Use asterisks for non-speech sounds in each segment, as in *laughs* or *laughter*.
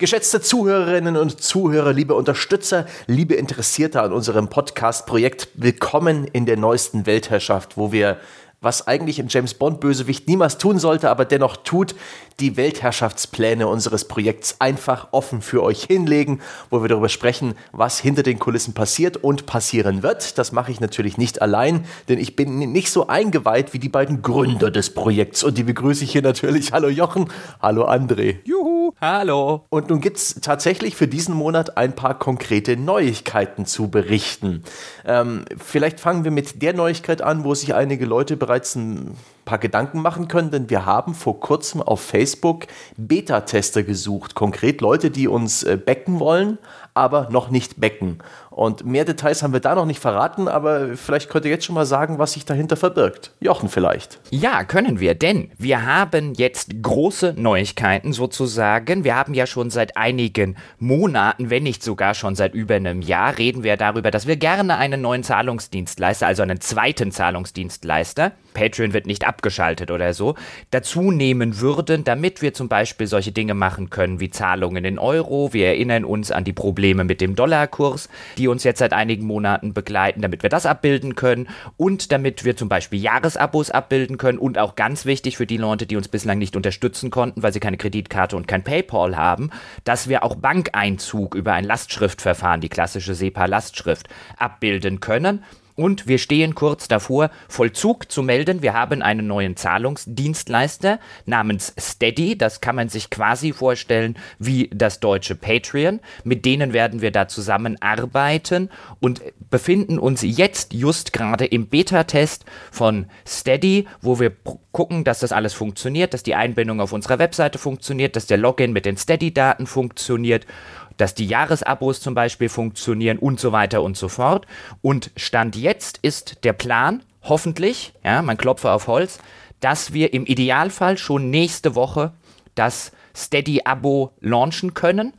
Geschätzte Zuhörerinnen und Zuhörer, liebe Unterstützer, liebe Interessierte an unserem Podcast-Projekt, willkommen in der neuesten Weltherrschaft, wo wir was eigentlich ein James Bond-Bösewicht niemals tun sollte, aber dennoch tut, die Weltherrschaftspläne unseres Projekts einfach offen für euch hinlegen, wo wir darüber sprechen, was hinter den Kulissen passiert und passieren wird. Das mache ich natürlich nicht allein, denn ich bin nicht so eingeweiht wie die beiden Gründer des Projekts. Und die begrüße ich hier natürlich. Hallo Jochen, hallo André. Juhu, hallo. Und nun gibt es tatsächlich für diesen Monat ein paar konkrete Neuigkeiten zu berichten. Ähm, vielleicht fangen wir mit der Neuigkeit an, wo sich einige Leute bereits bereits ein paar Gedanken machen können, denn wir haben vor kurzem auf Facebook Beta-Tester gesucht. Konkret Leute, die uns äh, backen wollen, aber noch nicht backen. Und mehr Details haben wir da noch nicht verraten, aber vielleicht könnt ihr jetzt schon mal sagen, was sich dahinter verbirgt. Jochen vielleicht. Ja, können wir, denn wir haben jetzt große Neuigkeiten sozusagen. Wir haben ja schon seit einigen Monaten, wenn nicht sogar schon seit über einem Jahr, reden wir darüber, dass wir gerne einen neuen Zahlungsdienstleister, also einen zweiten Zahlungsdienstleister, Patreon wird nicht abgeschaltet oder so, dazu nehmen würden, damit wir zum Beispiel solche Dinge machen können wie Zahlungen in Euro. Wir erinnern uns an die Probleme mit dem Dollarkurs, die uns jetzt seit einigen Monaten begleiten, damit wir das abbilden können und damit wir zum Beispiel Jahresabos abbilden können und auch ganz wichtig für die Leute, die uns bislang nicht unterstützen konnten, weil sie keine Kreditkarte und kein PayPal haben, dass wir auch Bankeinzug über ein Lastschriftverfahren, die klassische SEPA-Lastschrift, abbilden können. Und wir stehen kurz davor, Vollzug zu melden. Wir haben einen neuen Zahlungsdienstleister namens Steady. Das kann man sich quasi vorstellen wie das deutsche Patreon. Mit denen werden wir da zusammenarbeiten und befinden uns jetzt just gerade im Beta-Test von Steady, wo wir gucken, dass das alles funktioniert, dass die Einbindung auf unserer Webseite funktioniert, dass der Login mit den Steady-Daten funktioniert dass die Jahresabos zum Beispiel funktionieren und so weiter und so fort. Und Stand jetzt ist der Plan, hoffentlich, ja, man klopfe auf Holz, dass wir im Idealfall schon nächste Woche das Steady-Abo launchen können.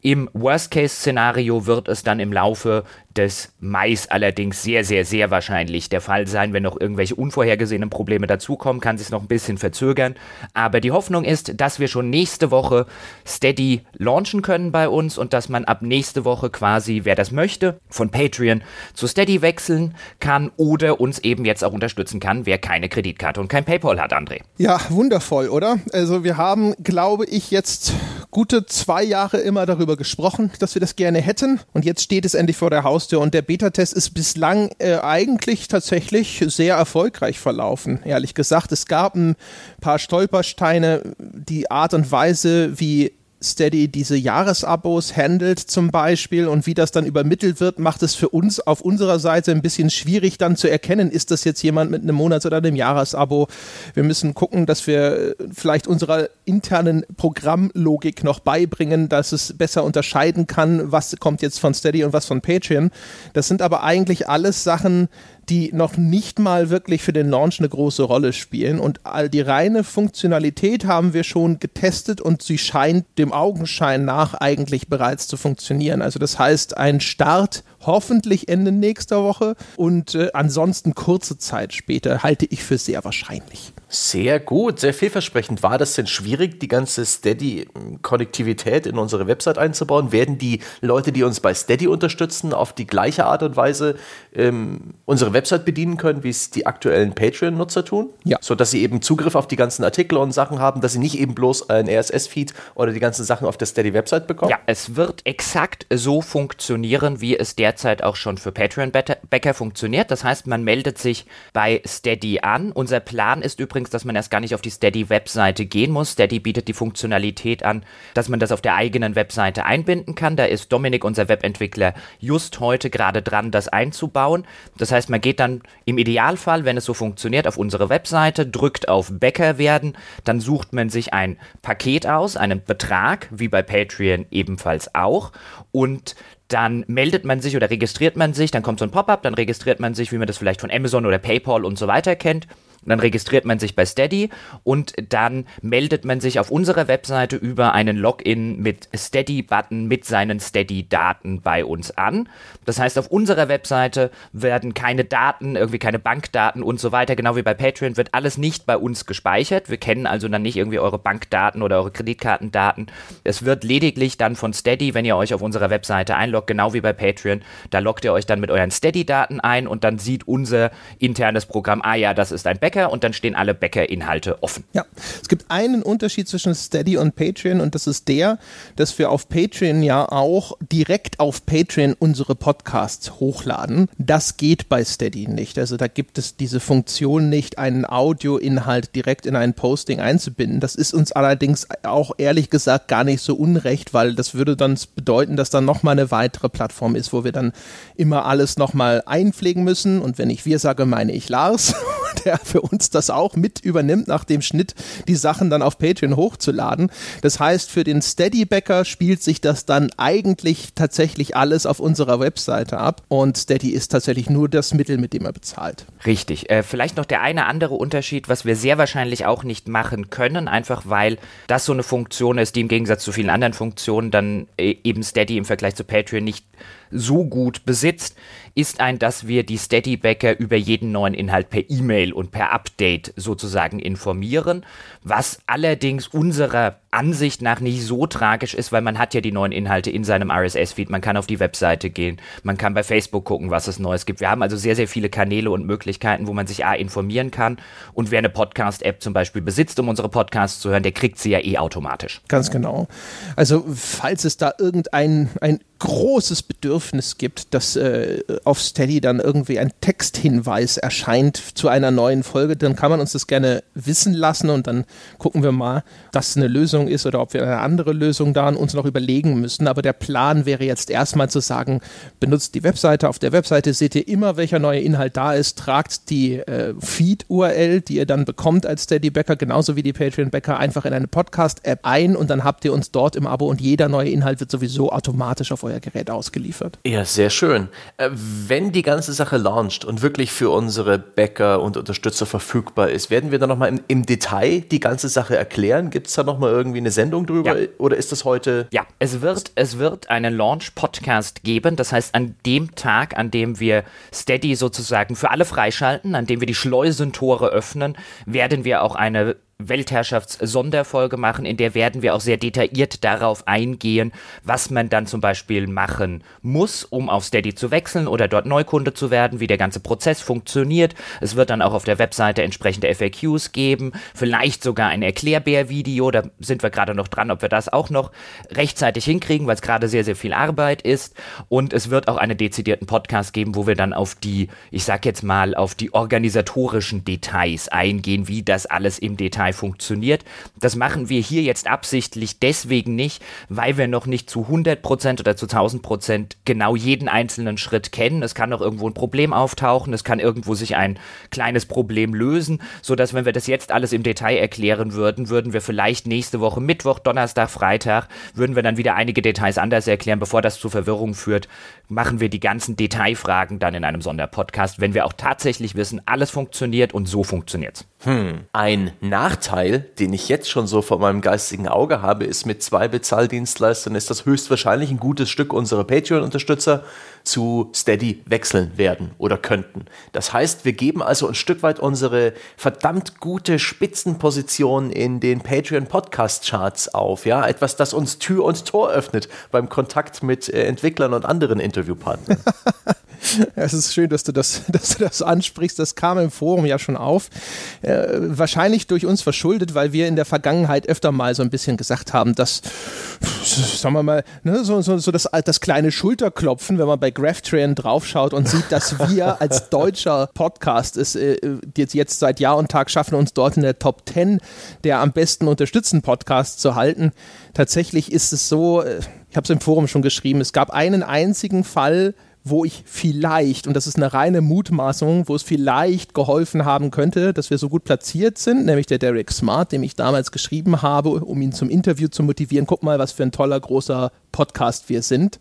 Im Worst-Case-Szenario wird es dann im Laufe des Mais allerdings sehr, sehr, sehr wahrscheinlich der Fall sein. Wenn noch irgendwelche unvorhergesehenen Probleme dazukommen, kann sich noch ein bisschen verzögern. Aber die Hoffnung ist, dass wir schon nächste Woche Steady launchen können bei uns und dass man ab nächste Woche quasi, wer das möchte, von Patreon zu Steady wechseln kann oder uns eben jetzt auch unterstützen kann, wer keine Kreditkarte und kein PayPal hat, André. Ja, wundervoll, oder? Also wir haben, glaube ich, jetzt gute zwei Jahre immer darüber gesprochen, dass wir das gerne hätten und jetzt steht es endlich vor der Haus musste. Und der Beta-Test ist bislang äh, eigentlich tatsächlich sehr erfolgreich verlaufen, ehrlich gesagt. Es gab ein paar Stolpersteine, die Art und Weise, wie Steady diese Jahresabos handelt zum Beispiel und wie das dann übermittelt wird, macht es für uns auf unserer Seite ein bisschen schwierig dann zu erkennen, ist das jetzt jemand mit einem Monats- oder einem Jahresabo. Wir müssen gucken, dass wir äh, vielleicht unserer internen Programmlogik noch beibringen, dass es besser unterscheiden kann, was kommt jetzt von Steady und was von Patreon. Das sind aber eigentlich alles Sachen, die noch nicht mal wirklich für den Launch eine große Rolle spielen. Und all die reine Funktionalität haben wir schon getestet und sie scheint dem Augenschein nach eigentlich bereits zu funktionieren. Also das heißt, ein Start hoffentlich Ende nächster Woche und äh, ansonsten kurze Zeit später halte ich für sehr wahrscheinlich. Sehr gut, sehr vielversprechend. War das denn schwierig, die ganze Steady-Konnektivität in unsere Website einzubauen? Werden die Leute, die uns bei Steady unterstützen, auf die gleiche Art und Weise ähm, unsere Website bedienen können, wie es die aktuellen Patreon-Nutzer tun? Ja. Sodass sie eben Zugriff auf die ganzen Artikel und Sachen haben, dass sie nicht eben bloß ein RSS-Feed oder die ganzen Sachen auf der Steady-Website bekommen? Ja, es wird exakt so funktionieren, wie es derzeit auch schon für Patreon-Bäcker funktioniert. Das heißt, man meldet sich bei Steady an. Unser Plan ist übrigens, übrigens, dass man erst gar nicht auf die Steady-Webseite gehen muss. Steady bietet die Funktionalität an, dass man das auf der eigenen Webseite einbinden kann. Da ist Dominik, unser Webentwickler, just heute gerade dran, das einzubauen. Das heißt, man geht dann im Idealfall, wenn es so funktioniert, auf unsere Webseite, drückt auf Bäcker werden, dann sucht man sich ein Paket aus, einen Betrag, wie bei Patreon ebenfalls auch, und dann meldet man sich oder registriert man sich, dann kommt so ein Pop-up, dann registriert man sich, wie man das vielleicht von Amazon oder PayPal und so weiter kennt Dann registriert man sich bei Steady und dann meldet man sich auf unserer Webseite über einen Login mit Steady-Button mit seinen Steady-Daten bei uns an. Das heißt, auf unserer Webseite werden keine Daten, irgendwie keine Bankdaten und so weiter, genau wie bei Patreon, wird alles nicht bei uns gespeichert. Wir kennen also dann nicht irgendwie eure Bankdaten oder eure Kreditkartendaten. Es wird lediglich dann von Steady, wenn ihr euch auf unserer Webseite einloggt, genau wie bei Patreon, da loggt ihr euch dann mit euren Steady-Daten ein und dann sieht unser internes Programm, ah ja, das ist ein Bäcker und dann stehen alle Bäcker-Inhalte offen. Ja, es gibt einen Unterschied zwischen Steady und Patreon und das ist der, dass wir auf Patreon ja auch direkt auf Patreon unsere Podcasts hochladen. Das geht bei Steady nicht. Also da gibt es diese Funktion nicht, einen Audioinhalt direkt in ein Posting einzubinden. Das ist uns allerdings auch ehrlich gesagt gar nicht so unrecht, weil das würde dann bedeuten, dass dann nochmal eine weitere Plattform ist, wo wir dann immer alles nochmal einpflegen müssen. Und wenn ich wir sage, meine ich Lars, *laughs* der für uns das auch mit übernimmt, nach dem Schnitt die Sachen dann auf Patreon hochzuladen. Das heißt, für den Steady-Bäcker spielt sich das dann eigentlich tatsächlich alles auf unserer Webseite ab und Steady ist tatsächlich nur das Mittel, mit dem er bezahlt. Richtig. Äh, vielleicht noch der eine andere Unterschied, was wir sehr wahrscheinlich auch nicht machen können, einfach weil das so eine Funktion ist, die im Gegensatz zu vielen anderen Funktionen dann äh, eben Steady im Vergleich zu Patreon nicht so gut besitzt, ist ein, dass wir die Steady-Bäcker über jeden neuen Inhalt per E-Mail und per Update sozusagen informieren, was allerdings unserer Ansicht nach nicht so tragisch ist, weil man hat ja die neuen Inhalte in seinem RSS-Feed, man kann auf die Webseite gehen, man kann bei Facebook gucken, was es Neues gibt. Wir haben also sehr, sehr viele Kanäle und Möglichkeiten, wo man sich A informieren kann und wer eine Podcast-App zum Beispiel besitzt, um unsere Podcasts zu hören, der kriegt sie ja eh automatisch. Ganz genau. Also falls es da irgendein ein großes Bedürfnis gibt, dass äh, auf Steady dann irgendwie ein Texthinweis erscheint zu einer neuen Folge, dann kann man uns das gerne wissen lassen und dann gucken wir mal, dass eine Lösung ist oder ob wir eine andere Lösung da uns noch überlegen müssen. Aber der Plan wäre jetzt erstmal zu sagen, benutzt die Webseite. Auf der Webseite seht ihr immer, welcher neue Inhalt da ist. Tragt die äh, Feed-URL, die ihr dann bekommt als Steady-Bäcker, genauso wie die Patreon-Bäcker, einfach in eine Podcast-App ein und dann habt ihr uns dort im Abo und jeder neue Inhalt wird sowieso automatisch auf euer Gerät ausgeliefert. Ja, sehr schön. Äh, wenn die ganze Sache launcht und wirklich für unsere Bäcker und Unterstützer verfügbar ist, werden wir dann nochmal im, im Detail die ganze Sache erklären? Gibt es da nochmal irgendwie eine Sendung drüber ja. oder ist das heute? Ja, es wird, es wird einen Launch-Podcast geben. Das heißt, an dem Tag, an dem wir Steady sozusagen für alle freischalten, an dem wir die Schleusentore öffnen, werden wir auch eine Weltherrschafts-Sonderfolge machen, in der werden wir auch sehr detailliert darauf eingehen, was man dann zum Beispiel machen muss, um auf Steady zu wechseln oder dort Neukunde zu werden, wie der ganze Prozess funktioniert. Es wird dann auch auf der Webseite entsprechende FAQs geben, vielleicht sogar ein Erklärbär-Video, da sind wir gerade noch dran, ob wir das auch noch rechtzeitig hinkriegen, weil es gerade sehr, sehr viel Arbeit ist. Und es wird auch einen dezidierten Podcast geben, wo wir dann auf die, ich sag jetzt mal, auf die organisatorischen Details eingehen, wie das alles im Detail Datei funktioniert. Das machen wir hier jetzt absichtlich deswegen nicht, weil wir noch nicht zu 100% oder zu 1000% genau jeden einzelnen Schritt kennen. Es kann noch irgendwo ein Problem auftauchen, es kann irgendwo sich ein kleines Problem lösen, sodass wenn wir das jetzt alles im Detail erklären würden, würden wir vielleicht nächste Woche Mittwoch, Donnerstag, Freitag, würden wir dann wieder einige Details anders erklären, bevor das zu Verwirrung führt, machen wir die ganzen Detailfragen dann in einem Sonderpodcast, wenn wir auch tatsächlich wissen, alles funktioniert und so funktioniert's. Hm. Ein Nachteil, den ich jetzt schon so vor meinem geistigen Auge habe, ist mit zwei Bezahldienstleistern ist das höchstwahrscheinlich ein gutes Stück unserer Patreon-Unterstützer zu Steady wechseln werden oder könnten. Das heißt, wir geben also ein Stück weit unsere verdammt gute Spitzenposition in den Patreon Podcast Charts auf, ja, etwas, das uns Tür und Tor öffnet beim Kontakt mit äh, Entwicklern und anderen Interviewpartnern. *laughs* *laughs* es ist schön, dass du das, *laughs* dass du das ansprichst. Das kam im Forum ja schon auf. Äh, wahrscheinlich durch uns verschuldet, weil wir in der Vergangenheit öfter mal so ein bisschen gesagt haben, dass, sagen wir mal, ne, so, so, so das, das kleine Schulterklopfen, wenn man bei GraphTrain draufschaut und sieht, dass wir *laughs* als deutscher Podcast es äh, jetzt, jetzt seit Jahr und Tag schaffen, uns dort in der Top 10 der am besten unterstützten Podcasts zu halten. Tatsächlich ist es so, äh, ich habe es im Forum schon geschrieben, es gab einen einzigen Fall, wo ich vielleicht, und das ist eine reine Mutmaßung, wo es vielleicht geholfen haben könnte, dass wir so gut platziert sind, nämlich der Derek Smart, dem ich damals geschrieben habe, um ihn zum Interview zu motivieren. Guck mal, was für ein toller, großer Podcast wir sind.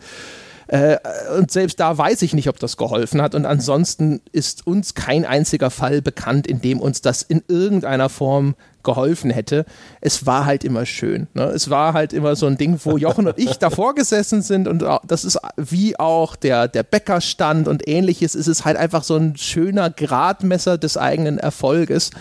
Äh, und selbst da weiß ich nicht, ob das geholfen hat. Und ansonsten ist uns kein einziger Fall bekannt, in dem uns das in irgendeiner Form geholfen hätte. Es war halt immer schön. Ne? Es war halt immer so ein Ding, wo Jochen und ich davor gesessen sind und das ist wie auch der, der Bäckerstand und ähnliches. Es ist halt einfach so ein schöner Gradmesser des eigenen Erfolges.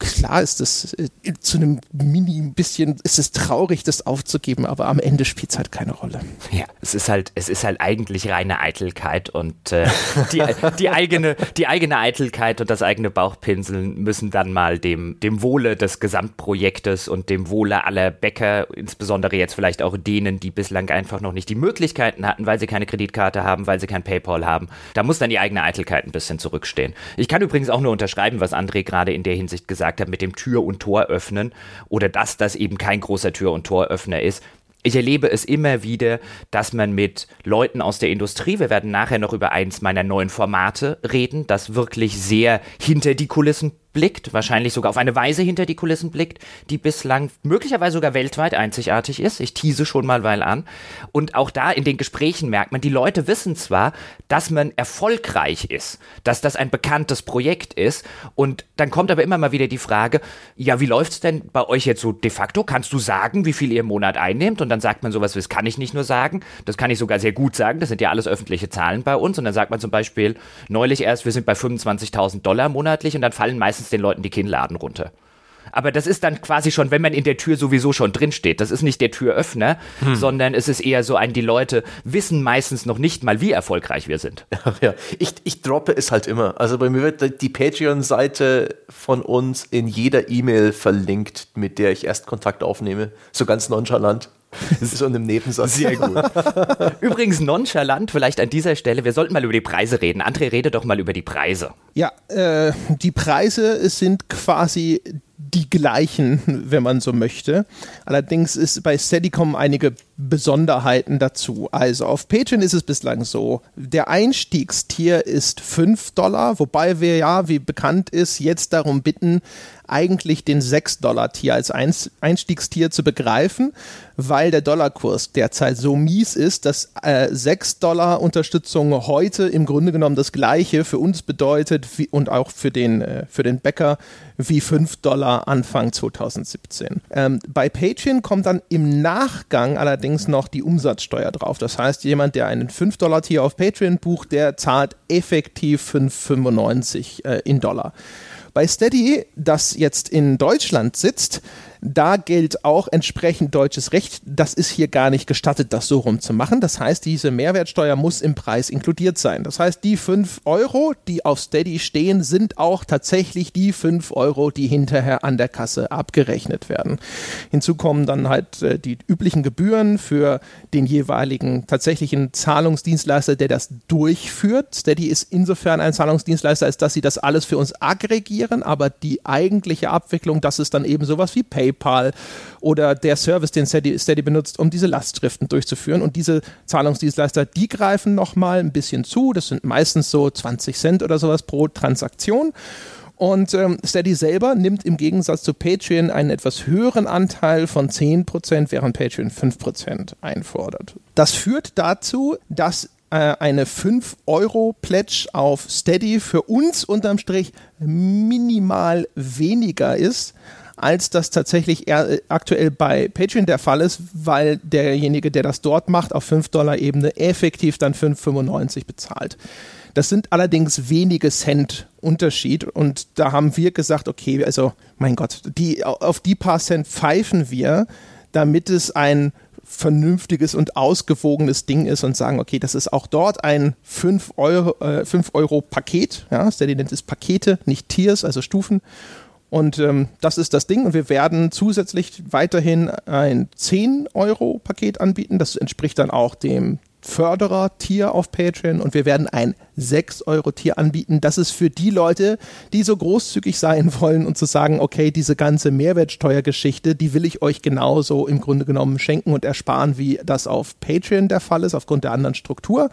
Klar ist das äh, zu einem Mini bisschen, ist es traurig, das aufzugeben, aber am Ende spielt es halt keine Rolle. Ja, es ist halt, es ist halt eigentlich reine Eitelkeit und äh, die, die, eigene, die eigene Eitelkeit und das eigene Bauchpinseln müssen dann mal dem, dem Wohle des Gesamtprojektes und dem Wohle aller Bäcker, insbesondere jetzt vielleicht auch denen, die bislang einfach noch nicht die Möglichkeiten hatten, weil sie keine Kreditkarte haben, weil sie kein PayPal haben, da muss dann die eigene Eitelkeit ein bisschen zurückstehen. Ich kann übrigens auch nur unterschreiben, was André gerade in der Hinsicht gesagt gesagt habe mit dem Tür- und Tor öffnen oder dass das eben kein großer Tür- und Toröffner ist. Ich erlebe es immer wieder, dass man mit Leuten aus der Industrie, wir werden nachher noch über eins meiner neuen Formate reden, das wirklich sehr hinter die Kulissen blickt, wahrscheinlich sogar auf eine Weise hinter die Kulissen blickt, die bislang möglicherweise sogar weltweit einzigartig ist. Ich tease schon mal weil an. Und auch da in den Gesprächen merkt man, die Leute wissen zwar, dass man erfolgreich ist, dass das ein bekanntes Projekt ist. Und dann kommt aber immer mal wieder die Frage, ja, wie läuft's denn bei euch jetzt so de facto? Kannst du sagen, wie viel ihr im Monat einnehmt? Und dann sagt man sowas, das kann ich nicht nur sagen, das kann ich sogar sehr gut sagen. Das sind ja alles öffentliche Zahlen bei uns. Und dann sagt man zum Beispiel neulich erst, wir sind bei 25.000 Dollar monatlich und dann fallen meistens meistens den Leuten die Kinnladen runter. Aber das ist dann quasi schon, wenn man in der Tür sowieso schon drin steht. Das ist nicht der Türöffner, hm. sondern es ist eher so ein, die Leute wissen meistens noch nicht mal, wie erfolgreich wir sind. *laughs* Ja, ich, ich droppe es halt immer. Also bei mir wird die Patreon-Seite von uns in jeder E-Mail verlinkt, mit der ich erst Kontakt aufnehme. So ganz nonchalant. *laughs* So in einem Nebensatz. Sehr gut. *laughs* Übrigens nonchalant, vielleicht an dieser Stelle, wir sollten mal über die Preise reden. André, rede doch mal über die Preise. Ja, äh, die Preise sind quasi die gleichen, wenn man so möchte. Allerdings ist bei Steadicom einige Besonderheiten dazu. Also auf Patreon ist es bislang so, der Einstiegstier ist 5 Dollar, wobei wir ja, wie bekannt ist, jetzt darum bitten, eigentlich den 6-Dollar-Tier als Einstiegstier zu begreifen, weil der Dollarkurs derzeit so mies ist, dass äh, 6-Dollar-Unterstützung heute im Grunde genommen das gleiche für uns bedeutet wie, und auch für den, äh, für den Bäcker wie 5 Dollar Anfang 2017. Ähm, bei Patreon kommt dann im Nachgang allerdings noch die Umsatzsteuer drauf. Das heißt, jemand, der einen 5-Dollar-Tier auf Patreon bucht, der zahlt effektiv 5,95 äh, in Dollar. Bei Steady, das jetzt in Deutschland sitzt, da gilt auch entsprechend deutsches Recht. Das ist hier gar nicht gestattet, das so rum zu machen. Das heißt, diese Mehrwertsteuer muss im Preis inkludiert sein. Das heißt, die 5 Euro, die auf Steady stehen, sind auch tatsächlich die 5 Euro, die hinterher an der Kasse abgerechnet werden. Hinzu kommen dann halt äh, die üblichen Gebühren für den jeweiligen tatsächlichen Zahlungsdienstleister, der das durchführt. Steady ist insofern ein Zahlungsdienstleister, als dass sie das alles für uns aggregieren, aber die eigentliche Abwicklung, das ist dann eben sowas wie PayPal PayPal oder der Service, den Steady, Steady benutzt, um diese Lastschriften durchzuführen. Und diese Zahlungsdienstleister, die greifen nochmal ein bisschen zu. Das sind meistens so 20 Cent oder sowas pro Transaktion. Und ähm, Steady selber nimmt im Gegensatz zu Patreon einen etwas höheren Anteil von 10%, während Patreon 5% einfordert. Das führt dazu, dass äh, eine 5-Euro-Pledge auf Steady für uns unterm Strich minimal weniger ist als das tatsächlich äh, aktuell bei Patreon der Fall ist, weil derjenige, der das dort macht, auf 5-Dollar-Ebene effektiv dann 5,95 bezahlt. Das sind allerdings wenige Cent Unterschied und da haben wir gesagt, okay, also mein Gott, die, auf die paar Cent pfeifen wir, damit es ein vernünftiges und ausgewogenes Ding ist und sagen, okay, das ist auch dort ein 5 Euro, äh, 5 Euro Paket, ja, Steady nennt es Pakete, nicht Tiers, also Stufen und ähm, das ist das Ding. Und wir werden zusätzlich weiterhin ein 10-Euro-Paket anbieten. Das entspricht dann auch dem Förderer-Tier auf Patreon. Und wir werden ein 6-Euro-Tier anbieten. Das ist für die Leute, die so großzügig sein *laughs* wollen und zu sagen, okay, diese ganze Mehrwertsteuergeschichte, die will ich euch genauso im Grunde genommen schenken und ersparen, wie das auf Patreon der Fall ist, aufgrund der anderen Struktur.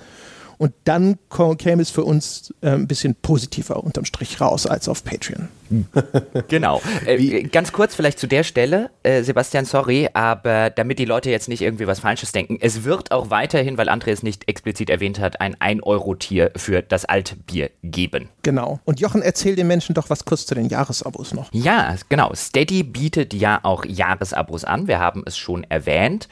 Und dann käme es für uns äh, ein bisschen positiver unterm Strich raus als auf Patreon. *laughs* genau. Äh, ganz kurz vielleicht zu der Stelle, äh, Sebastian, sorry, aber damit die Leute jetzt nicht irgendwie was Falsches denken, es wird auch weiterhin, weil André es nicht explizit erwähnt hat, ein 1-Euro-Tier für das Altbier geben. Genau. Und Jochen, erzähl den Menschen doch was kurz zu den Jahresabos noch. Ja, genau. Steady bietet ja auch Jahresabos an. Wir haben es schon erwähnt.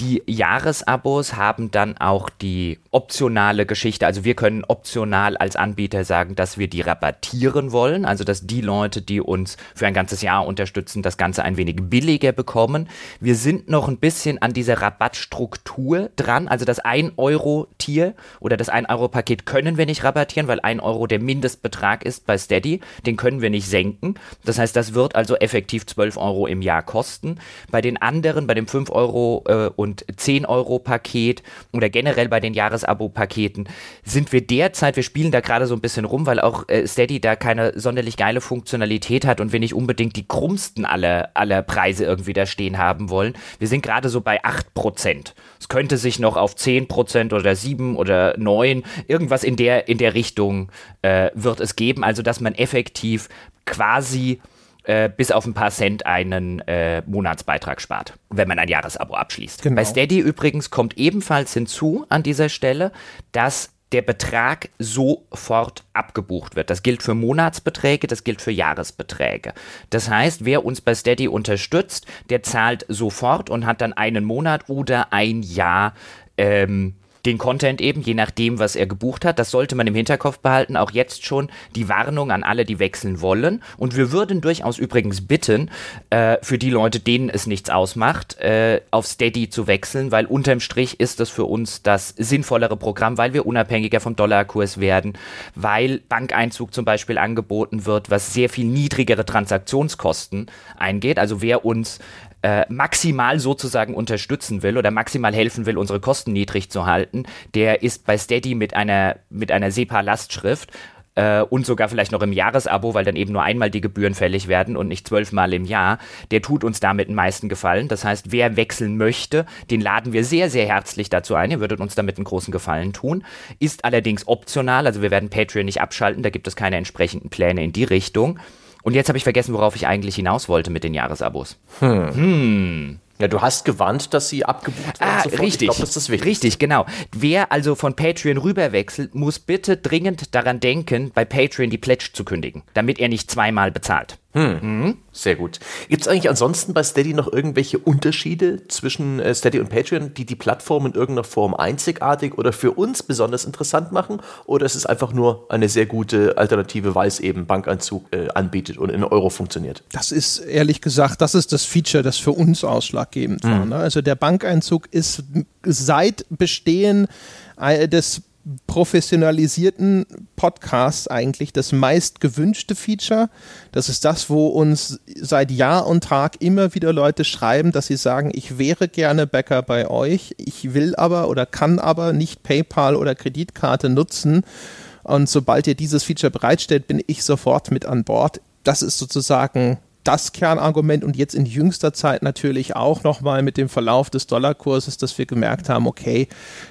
Die Jahresabos haben dann auch die optionale Geschichte. Also wir können optional als Anbieter sagen, dass wir die rabattieren wollen. Also dass die Leute, die uns für ein ganzes Jahr unterstützen, das Ganze ein wenig billiger bekommen. Wir sind noch ein bisschen an dieser Rabattstruktur dran. Also das 1-Euro-Tier oder das 1-Euro-Paket können wir nicht rabattieren, weil 1 Euro der Mindestbetrag ist bei Steady. Den können wir nicht senken. Das heißt, das wird also effektiv 12 Euro im Jahr kosten. Bei den anderen, bei dem 5 Euro äh, 10 Euro Paket oder generell bei den Jahresabo-Paketen sind wir derzeit, wir spielen da gerade so ein bisschen rum, weil auch äh, Steady da keine sonderlich geile Funktionalität hat und wir nicht unbedingt die krummsten aller, aller Preise irgendwie da stehen haben wollen. Wir sind gerade so bei 8%. Es könnte sich noch auf 10% oder 7 oder 9, irgendwas in der, in der Richtung äh, wird es geben. Also, dass man effektiv quasi äh, bis auf ein paar Cent einen äh, Monatsbeitrag spart, wenn man ein Jahresabo abschließt. Genau. Bei Steady übrigens kommt ebenfalls hinzu an dieser Stelle, dass der Betrag sofort abgebucht wird. Das gilt für Monatsbeträge, das gilt für Jahresbeträge. Das heißt, wer uns bei Steady unterstützt, der zahlt sofort und hat dann einen Monat oder ein Jahr ähm, den Content eben, je nachdem, was er gebucht hat. Das sollte man im Hinterkopf behalten. Auch jetzt schon die Warnung an alle, die wechseln wollen. Und wir würden durchaus übrigens bitten, äh, für die Leute, denen es nichts ausmacht, äh, auf Steady zu wechseln, weil unterm Strich ist das für uns das sinnvollere Programm, weil wir unabhängiger vom Dollarkurs werden, weil Bankeinzug zum Beispiel angeboten wird, was sehr viel niedrigere Transaktionskosten eingeht. Also wer uns äh, maximal sozusagen unterstützen will oder maximal helfen will, unsere Kosten niedrig zu halten, der ist bei Steady mit einer, mit einer SEPA-Lastschrift äh, und sogar vielleicht noch im Jahresabo, weil dann eben nur einmal die Gebühren fällig werden und nicht zwölfmal im Jahr, der tut uns damit den meisten Gefallen. Das heißt, wer wechseln möchte, den laden wir sehr, sehr herzlich dazu ein. Ihr würdet uns damit einen großen Gefallen tun. Ist allerdings optional, also wir werden Patreon nicht abschalten, da gibt es keine entsprechenden Pläne in die Richtung. Und jetzt habe ich vergessen, worauf ich eigentlich hinaus wollte mit den Jahresabos. Hm. hm. Ja, du hast gewarnt, dass sie abgebucht werden. Ah, sofort. richtig. Ich glaube, das ist das Wichtigste. Richtig, genau. Wer also von Patreon rüberwechselt, muss bitte dringend daran denken, bei Patreon die Pledge zu kündigen, damit er nicht zweimal bezahlt. Hm. Mhm. Sehr gut. Gibt es eigentlich ansonsten bei Steady noch irgendwelche Unterschiede zwischen äh, Steady und Patreon, die die Plattform in irgendeiner Form einzigartig oder für uns besonders interessant machen? Oder ist es einfach nur eine sehr gute Alternative, weil es eben Bankanzug äh, anbietet und in Euro funktioniert? Das ist ehrlich gesagt, das ist das Feature, das für uns ausschlaggebend mhm. war. Ne? Also der Bankeinzug ist seit Bestehen äh, des professionalisierten Podcasts eigentlich das meist gewünschte Feature. Das ist das, wo uns seit Jahr und Tag immer wieder Leute schreiben, dass sie sagen, ich wäre gerne Bäcker bei euch, ich will aber oder kann aber nicht PayPal oder Kreditkarte nutzen. Und sobald ihr dieses Feature bereitstellt, bin ich sofort mit an Bord. Das ist sozusagen das Kernargument und jetzt in jüngster Zeit natürlich auch nochmal mit dem Verlauf des Dollarkurses, dass wir gemerkt haben, okay,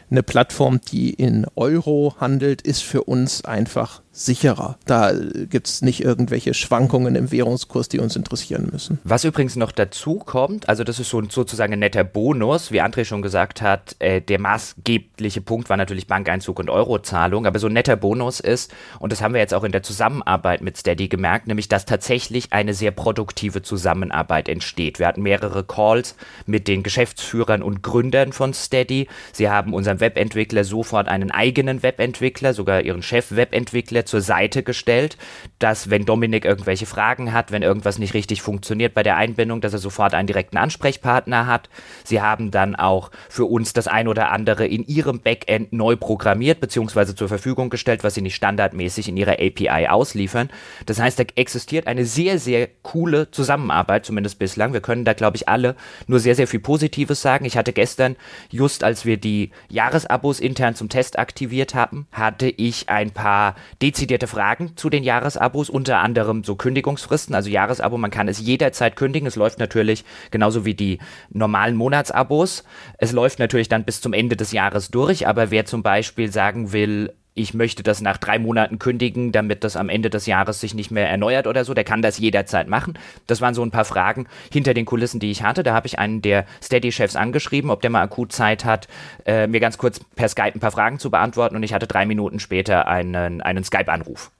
eine Plattform, die in Euro handelt, ist für uns einfach sicherer. Da gibt es nicht irgendwelche Schwankungen im Währungskurs, die uns interessieren müssen. Was übrigens noch dazu kommt, also das ist so sozusagen ein netter Bonus, wie André schon gesagt hat, äh, der maßgebliche Punkt war natürlich Bankeinzug und Eurozahlung, aber so ein netter Bonus ist, und das haben wir jetzt auch in der Zusammenarbeit mit Steady gemerkt, nämlich dass tatsächlich eine sehr produktive Zusammenarbeit entsteht. Wir hatten mehrere Calls mit den Geschäftsführern und Gründern von Steady. Sie haben unserem Webentwickler sofort einen eigenen Webentwickler, sogar ihren Chef-Webentwickler zur Seite gestellt, dass wenn Dominik irgendwelche Fragen hat, wenn irgendwas nicht richtig funktioniert bei der Einbindung, dass er sofort einen direkten Ansprechpartner hat. Sie haben dann auch für uns das ein oder andere in ihrem Backend neu programmiert bzw. zur Verfügung gestellt, was sie nicht standardmäßig in ihrer API ausliefern. Das heißt, da existiert eine sehr, sehr coole Zusammenarbeit, zumindest bislang. Wir können da, glaube ich, alle nur sehr, sehr viel Positives sagen. Ich hatte gestern, just als wir die Jahresabos intern zum Test aktiviert haben, hatte ich ein paar dezidierte Fragen zu den Jahresabos, unter anderem so Kündigungsfristen, also Jahresabo, man kann es jederzeit kündigen. Es läuft natürlich genauso wie die normalen Monatsabos. Es läuft natürlich dann bis zum Ende des Jahres durch, aber wer zum Beispiel sagen will, ich möchte das nach drei Monaten kündigen, damit das am Ende des Jahres sich nicht mehr erneuert oder so. Der kann das jederzeit machen. Das waren so ein paar Fragen hinter den Kulissen, die ich hatte. Da habe ich einen der Steady-Chefs angeschrieben, ob der mal akut Zeit hat, äh, mir ganz kurz per Skype ein paar Fragen zu beantworten. Und ich hatte drei Minuten später einen, einen Skype-Anruf.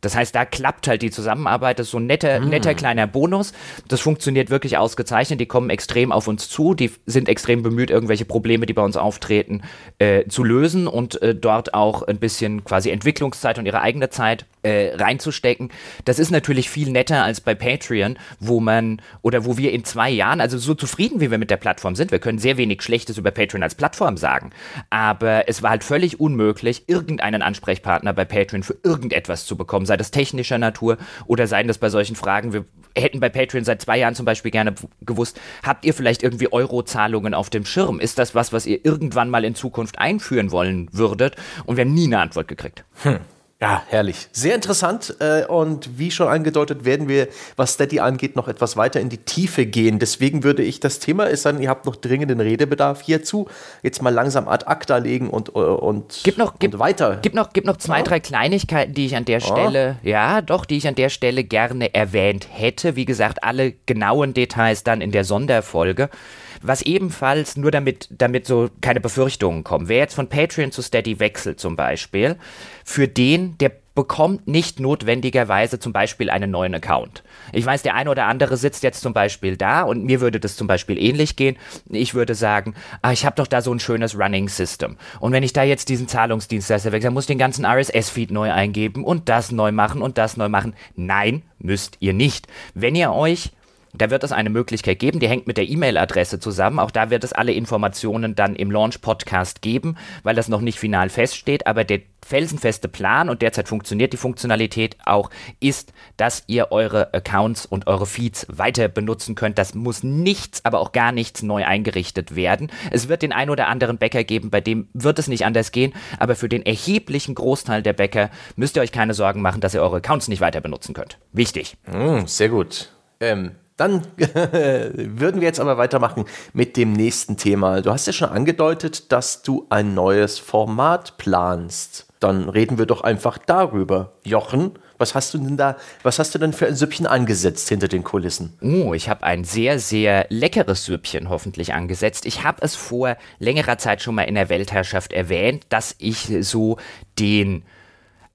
Das heißt, da klappt halt die Zusammenarbeit. Das ist so ein netter, mm. netter kleiner Bonus. Das funktioniert wirklich ausgezeichnet. Die kommen extrem auf uns zu. Die sind extrem bemüht, irgendwelche Probleme, die bei uns auftreten, äh, zu lösen und äh, dort auch ein bisschen quasi Entwicklungszeit und ihre eigene Zeit äh, reinzustecken. Das ist natürlich viel netter als bei Patreon, wo man oder wo wir in zwei Jahren, also so zufrieden wie wir mit der Plattform sind, wir können sehr wenig Schlechtes über Patreon als Plattform sagen, aber es war halt völlig unmöglich, irgendeinen Ansprechpartner bei Patreon für irgendetwas zu bekommen, sei das technischer Natur oder sei das bei solchen Fragen. Wir hätten bei Patreon seit zwei Jahren zum Beispiel gerne gewusst, habt ihr vielleicht irgendwie Euro-Zahlungen auf dem Schirm? Ist das was, was ihr irgendwann mal in Zukunft einführen wollen würdet? Und wir haben nie eine Antwort gekriegt. Hm. Ja, herrlich. Sehr interessant. Äh, und wie schon angedeutet, werden wir, was Steady angeht, noch etwas weiter in die Tiefe gehen. Deswegen würde ich das Thema ist dann, ihr habt noch dringenden Redebedarf hierzu, jetzt mal langsam ad acta legen und, äh, und, gibt noch, und weiter. Gibt noch, gibt noch zwei, ja. drei Kleinigkeiten, die ich an der Stelle, ja. ja, doch, die ich an der Stelle gerne erwähnt hätte. Wie gesagt, alle genauen Details dann in der Sonderfolge was ebenfalls nur damit, damit so keine Befürchtungen kommen. Wer jetzt von Patreon zu Steady wechselt zum Beispiel, für den, der bekommt nicht notwendigerweise zum Beispiel einen neuen Account. Ich weiß, der eine oder andere sitzt jetzt zum Beispiel da und mir würde das zum Beispiel ähnlich gehen. Ich würde sagen, ah, ich habe doch da so ein schönes Running System. Und wenn ich da jetzt diesen Zahlungsdienstleister wechsle, muss ich den ganzen RSS-Feed neu eingeben und das neu machen und das neu machen. Nein, müsst ihr nicht. Wenn ihr euch da wird es eine Möglichkeit geben, die hängt mit der E-Mail-Adresse zusammen. Auch da wird es alle Informationen dann im Launch-Podcast geben, weil das noch nicht final feststeht. Aber der felsenfeste Plan, und derzeit funktioniert die Funktionalität auch, ist, dass ihr eure Accounts und eure Feeds weiter benutzen könnt. Das muss nichts, aber auch gar nichts neu eingerichtet werden. Es wird den ein oder anderen Bäcker geben, bei dem wird es nicht anders gehen. Aber für den erheblichen Großteil der Bäcker müsst ihr euch keine Sorgen machen, dass ihr eure Accounts nicht weiter benutzen könnt. Wichtig. Mm, sehr gut. Ähm, dann *laughs* würden wir jetzt aber weitermachen mit dem nächsten Thema. Du hast ja schon angedeutet, dass du ein neues Format planst. Dann reden wir doch einfach darüber. Jochen, was hast du denn da, was hast du denn für ein Süppchen angesetzt hinter den Kulissen? Oh, ich habe ein sehr, sehr leckeres Süppchen hoffentlich angesetzt. Ich habe es vor längerer Zeit schon mal in der Weltherrschaft erwähnt, dass ich so den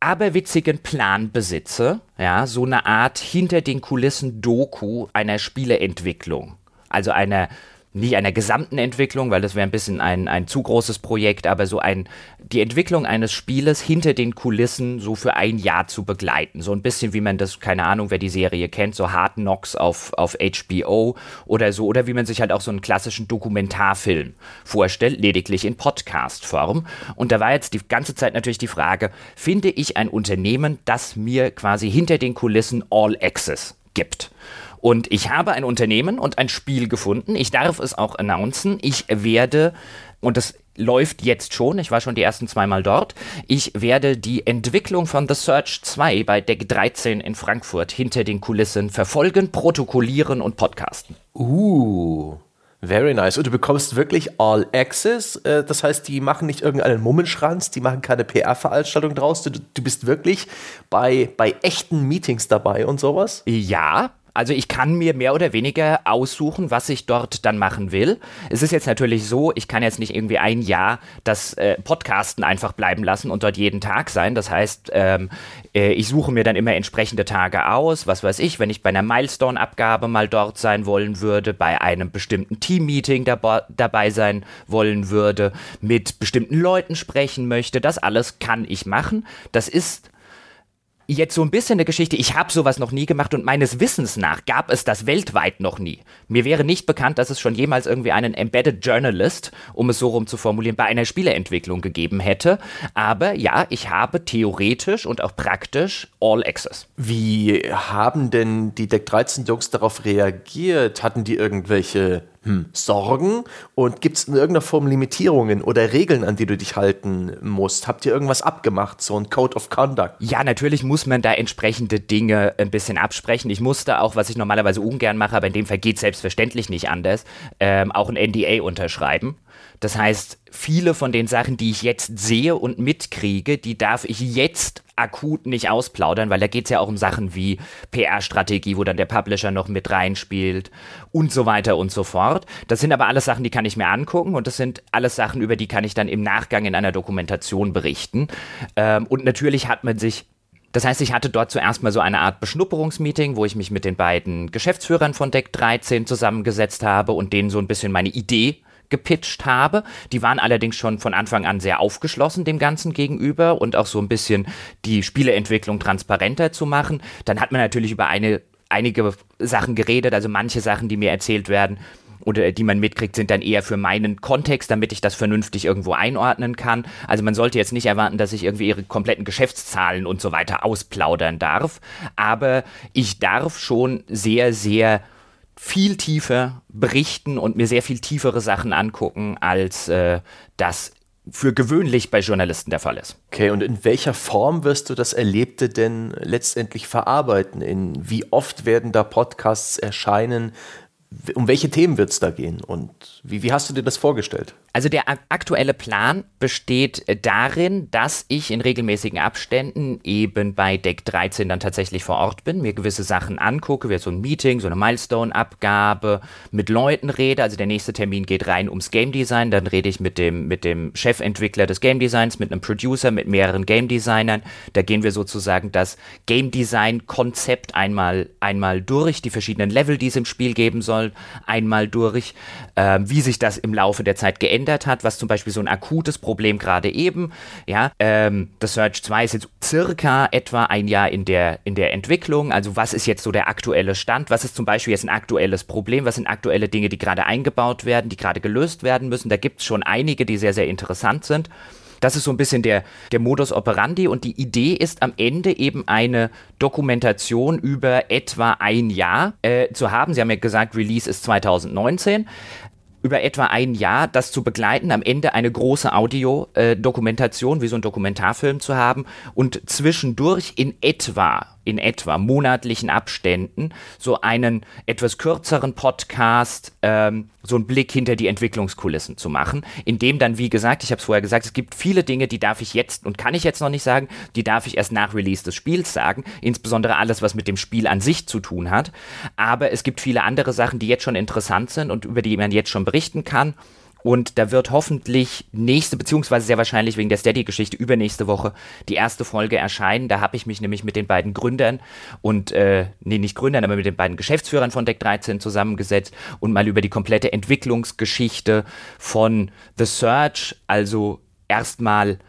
aberwitzigen Plan besitze, ja, so eine Art hinter den Kulissen Doku einer Spieleentwicklung. Also einer nicht einer gesamten Entwicklung, weil das wäre ein bisschen ein, ein zu großes Projekt, aber so ein, die Entwicklung eines Spieles hinter den Kulissen so für ein Jahr zu begleiten. So ein bisschen wie man das, keine Ahnung, wer die Serie kennt, so Hard Knocks auf, auf HBO oder so, oder wie man sich halt auch so einen klassischen Dokumentarfilm vorstellt, lediglich in Podcast-Form. Und da war jetzt die ganze Zeit natürlich die Frage, finde ich ein Unternehmen, das mir quasi hinter den Kulissen All Access gibt? Und ich habe ein Unternehmen und ein Spiel gefunden. Ich darf es auch announcen. Ich werde, und das läuft jetzt schon, ich war schon die ersten zweimal dort, ich werde die Entwicklung von The Search 2 bei Deck 13 in Frankfurt hinter den Kulissen verfolgen, protokollieren und podcasten. Uh. Very nice. Und du bekommst wirklich All Access. Äh, das heißt, die machen nicht irgendeinen Mummenschranz, die machen keine PR-Veranstaltung draus. Du, du bist wirklich bei, bei echten Meetings dabei und sowas? Ja, also ich kann mir mehr oder weniger aussuchen, was ich dort dann machen will. Es ist jetzt natürlich so, ich kann jetzt nicht irgendwie ein Jahr das äh, Podcasten einfach bleiben lassen und dort jeden Tag sein. Das heißt, ähm, äh, ich suche mir dann immer entsprechende Tage aus. Was weiß ich, wenn ich bei einer Milestone-Abgabe mal dort sein wollen würde, bei einem bestimmten Team-Meeting dab dabei sein wollen würde, mit bestimmten Leuten sprechen möchte, das alles kann ich machen. Das ist jetzt so ein bisschen eine Geschichte. Ich habe sowas noch nie gemacht und meines Wissens nach gab es das weltweit noch nie. Mir wäre nicht bekannt, dass es schon jemals irgendwie einen Embedded Journalist, um es so rum zu formulieren, bei einer Spieleentwicklung gegeben hätte. Aber ja, ich habe theoretisch und auch praktisch All Access. Wie haben denn die Deck 13 Jungs darauf reagiert? Hatten die irgendwelche hm, Sorgen und gibt es in irgendeiner Form Limitierungen oder Regeln, an die du dich halten musst? Habt ihr irgendwas abgemacht, so ein Code of Conduct? Ja, natürlich muss man da entsprechende Dinge ein bisschen absprechen. Ich musste auch, was ich normalerweise ungern mache, aber in dem Fall geht selbstverständlich nicht anders, ähm, auch ein NDA unterschreiben. Das heißt, viele von den Sachen, die ich jetzt sehe und mitkriege, die darf ich jetzt akut nicht ausplaudern, weil da geht es ja auch um Sachen wie PR-Strategie, wo dann der Publisher noch mit reinspielt und so weiter und so fort. Das sind aber alles Sachen, die kann ich mir angucken und das sind alles Sachen, über die kann ich dann im Nachgang in einer Dokumentation berichten. Ähm, und natürlich hat man sich das heißt, ich hatte dort zuerst mal so eine Art Beschnupperungsmeeting, wo ich mich mit den beiden Geschäftsführern von Deck 13 zusammengesetzt habe und denen so ein bisschen meine Idee gepitcht habe. Die waren allerdings schon von Anfang an sehr aufgeschlossen dem Ganzen gegenüber und auch so ein bisschen die Spieleentwicklung transparenter zu machen. Dann hat man natürlich über eine, einige Sachen geredet, also manche Sachen, die mir erzählt werden, oder die man mitkriegt, sind dann eher für meinen Kontext, damit ich das vernünftig irgendwo einordnen kann. Also man sollte jetzt nicht erwarten, dass ich irgendwie ihre kompletten Geschäftszahlen und so weiter ausplaudern darf. Aber ich darf schon sehr, sehr viel tiefer berichten und mir sehr viel tiefere Sachen angucken, als äh, das für gewöhnlich bei Journalisten der Fall ist. Okay, und in welcher Form wirst du das Erlebte denn letztendlich verarbeiten? In wie oft werden da Podcasts erscheinen? Um welche Themen wird es da gehen und wie, wie hast du dir das vorgestellt? Also der aktuelle Plan besteht darin, dass ich in regelmäßigen Abständen eben bei Deck 13 dann tatsächlich vor Ort bin, mir gewisse Sachen angucke, wie so ein Meeting, so eine Milestone-Abgabe, mit Leuten rede. Also der nächste Termin geht rein ums Game Design, dann rede ich mit dem, mit dem Chefentwickler des Game Designs, mit einem Producer, mit mehreren Game Designern. Da gehen wir sozusagen das Game Design-Konzept einmal, einmal durch, die verschiedenen Level, die es im Spiel geben soll, einmal durch, äh, wie sich das im Laufe der Zeit geändert verändert hat, was zum Beispiel so ein akutes Problem gerade eben, ja, ähm, das Search 2 ist jetzt circa etwa ein Jahr in der, in der Entwicklung, also was ist jetzt so der aktuelle Stand, was ist zum Beispiel jetzt ein aktuelles Problem, was sind aktuelle Dinge, die gerade eingebaut werden, die gerade gelöst werden müssen, da gibt es schon einige, die sehr, sehr interessant sind. Das ist so ein bisschen der, der Modus operandi und die Idee ist am Ende eben eine Dokumentation über etwa ein Jahr äh, zu haben. Sie haben ja gesagt, Release ist 2019 über etwa ein Jahr das zu begleiten, am Ende eine große Audiodokumentation, äh, wie so ein Dokumentarfilm zu haben und zwischendurch in etwa in etwa monatlichen Abständen so einen etwas kürzeren Podcast, ähm, so einen Blick hinter die Entwicklungskulissen zu machen, in dem dann, wie gesagt, ich habe es vorher gesagt, es gibt viele Dinge, die darf ich jetzt und kann ich jetzt noch nicht sagen, die darf ich erst nach Release des Spiels sagen, insbesondere alles, was mit dem Spiel an sich zu tun hat. Aber es gibt viele andere Sachen, die jetzt schon interessant sind und über die man jetzt schon berichten kann. Und da wird hoffentlich nächste, beziehungsweise sehr wahrscheinlich wegen der Steady-Geschichte übernächste Woche die erste Folge erscheinen. Da habe ich mich nämlich mit den beiden Gründern und, äh, nee, nicht Gründern, aber mit den beiden Geschäftsführern von Deck 13 zusammengesetzt und mal über die komplette Entwicklungsgeschichte von The Search, also erstmal,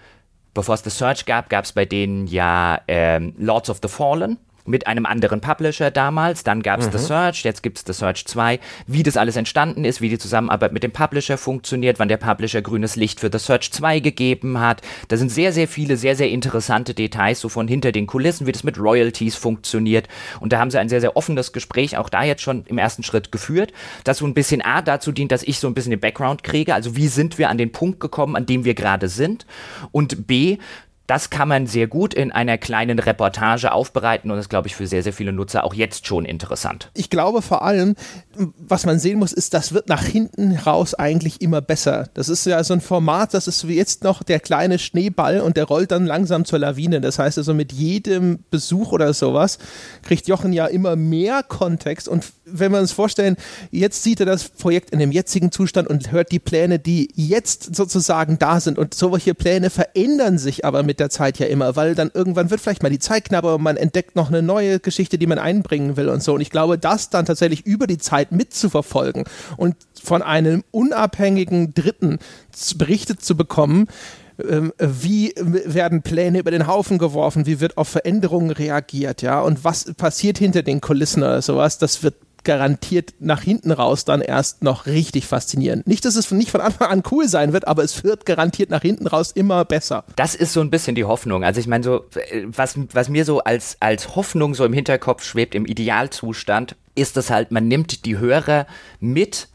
bevor es The Search gab, gab es bei denen ja ähm, Lords of the Fallen mit einem anderen Publisher damals, dann gab es mhm. The Search, jetzt gibt es The Search 2, wie das alles entstanden ist, wie die Zusammenarbeit mit dem Publisher funktioniert, wann der Publisher grünes Licht für The Search 2 gegeben hat. Da sind sehr, sehr viele, sehr, sehr interessante Details, so von hinter den Kulissen, wie das mit Royalties funktioniert. Und da haben sie ein sehr, sehr offenes Gespräch auch da jetzt schon im ersten Schritt geführt, das so ein bisschen A dazu dient, dass ich so ein bisschen den Background kriege, also wie sind wir an den Punkt gekommen, an dem wir gerade sind und B, das kann man sehr gut in einer kleinen Reportage aufbereiten und ist, glaube ich, für sehr, sehr viele Nutzer auch jetzt schon interessant. Ich glaube vor allem, was man sehen muss, ist, das wird nach hinten raus eigentlich immer besser. Das ist ja so ein Format, das ist wie jetzt noch der kleine Schneeball und der rollt dann langsam zur Lawine. Das heißt also, mit jedem Besuch oder sowas kriegt Jochen ja immer mehr Kontext und wenn wir uns vorstellen, jetzt sieht er das Projekt in dem jetzigen Zustand und hört die Pläne, die jetzt sozusagen da sind und solche Pläne verändern sich aber mit mit der Zeit ja immer, weil dann irgendwann wird vielleicht mal die Zeit knapper und man entdeckt noch eine neue Geschichte, die man einbringen will und so. Und ich glaube, das dann tatsächlich über die Zeit mitzuverfolgen und von einem unabhängigen Dritten berichtet zu bekommen, ähm, wie werden Pläne über den Haufen geworfen, wie wird auf Veränderungen reagiert, ja, und was passiert hinter den Kulissen oder sowas, das wird garantiert nach hinten raus dann erst noch richtig faszinierend. Nicht, dass es nicht von Anfang an cool sein wird, aber es wird garantiert nach hinten raus immer besser. Das ist so ein bisschen die Hoffnung. Also ich meine so, was, was mir so als, als Hoffnung so im Hinterkopf schwebt, im Idealzustand, ist es halt, man nimmt die Hörer mit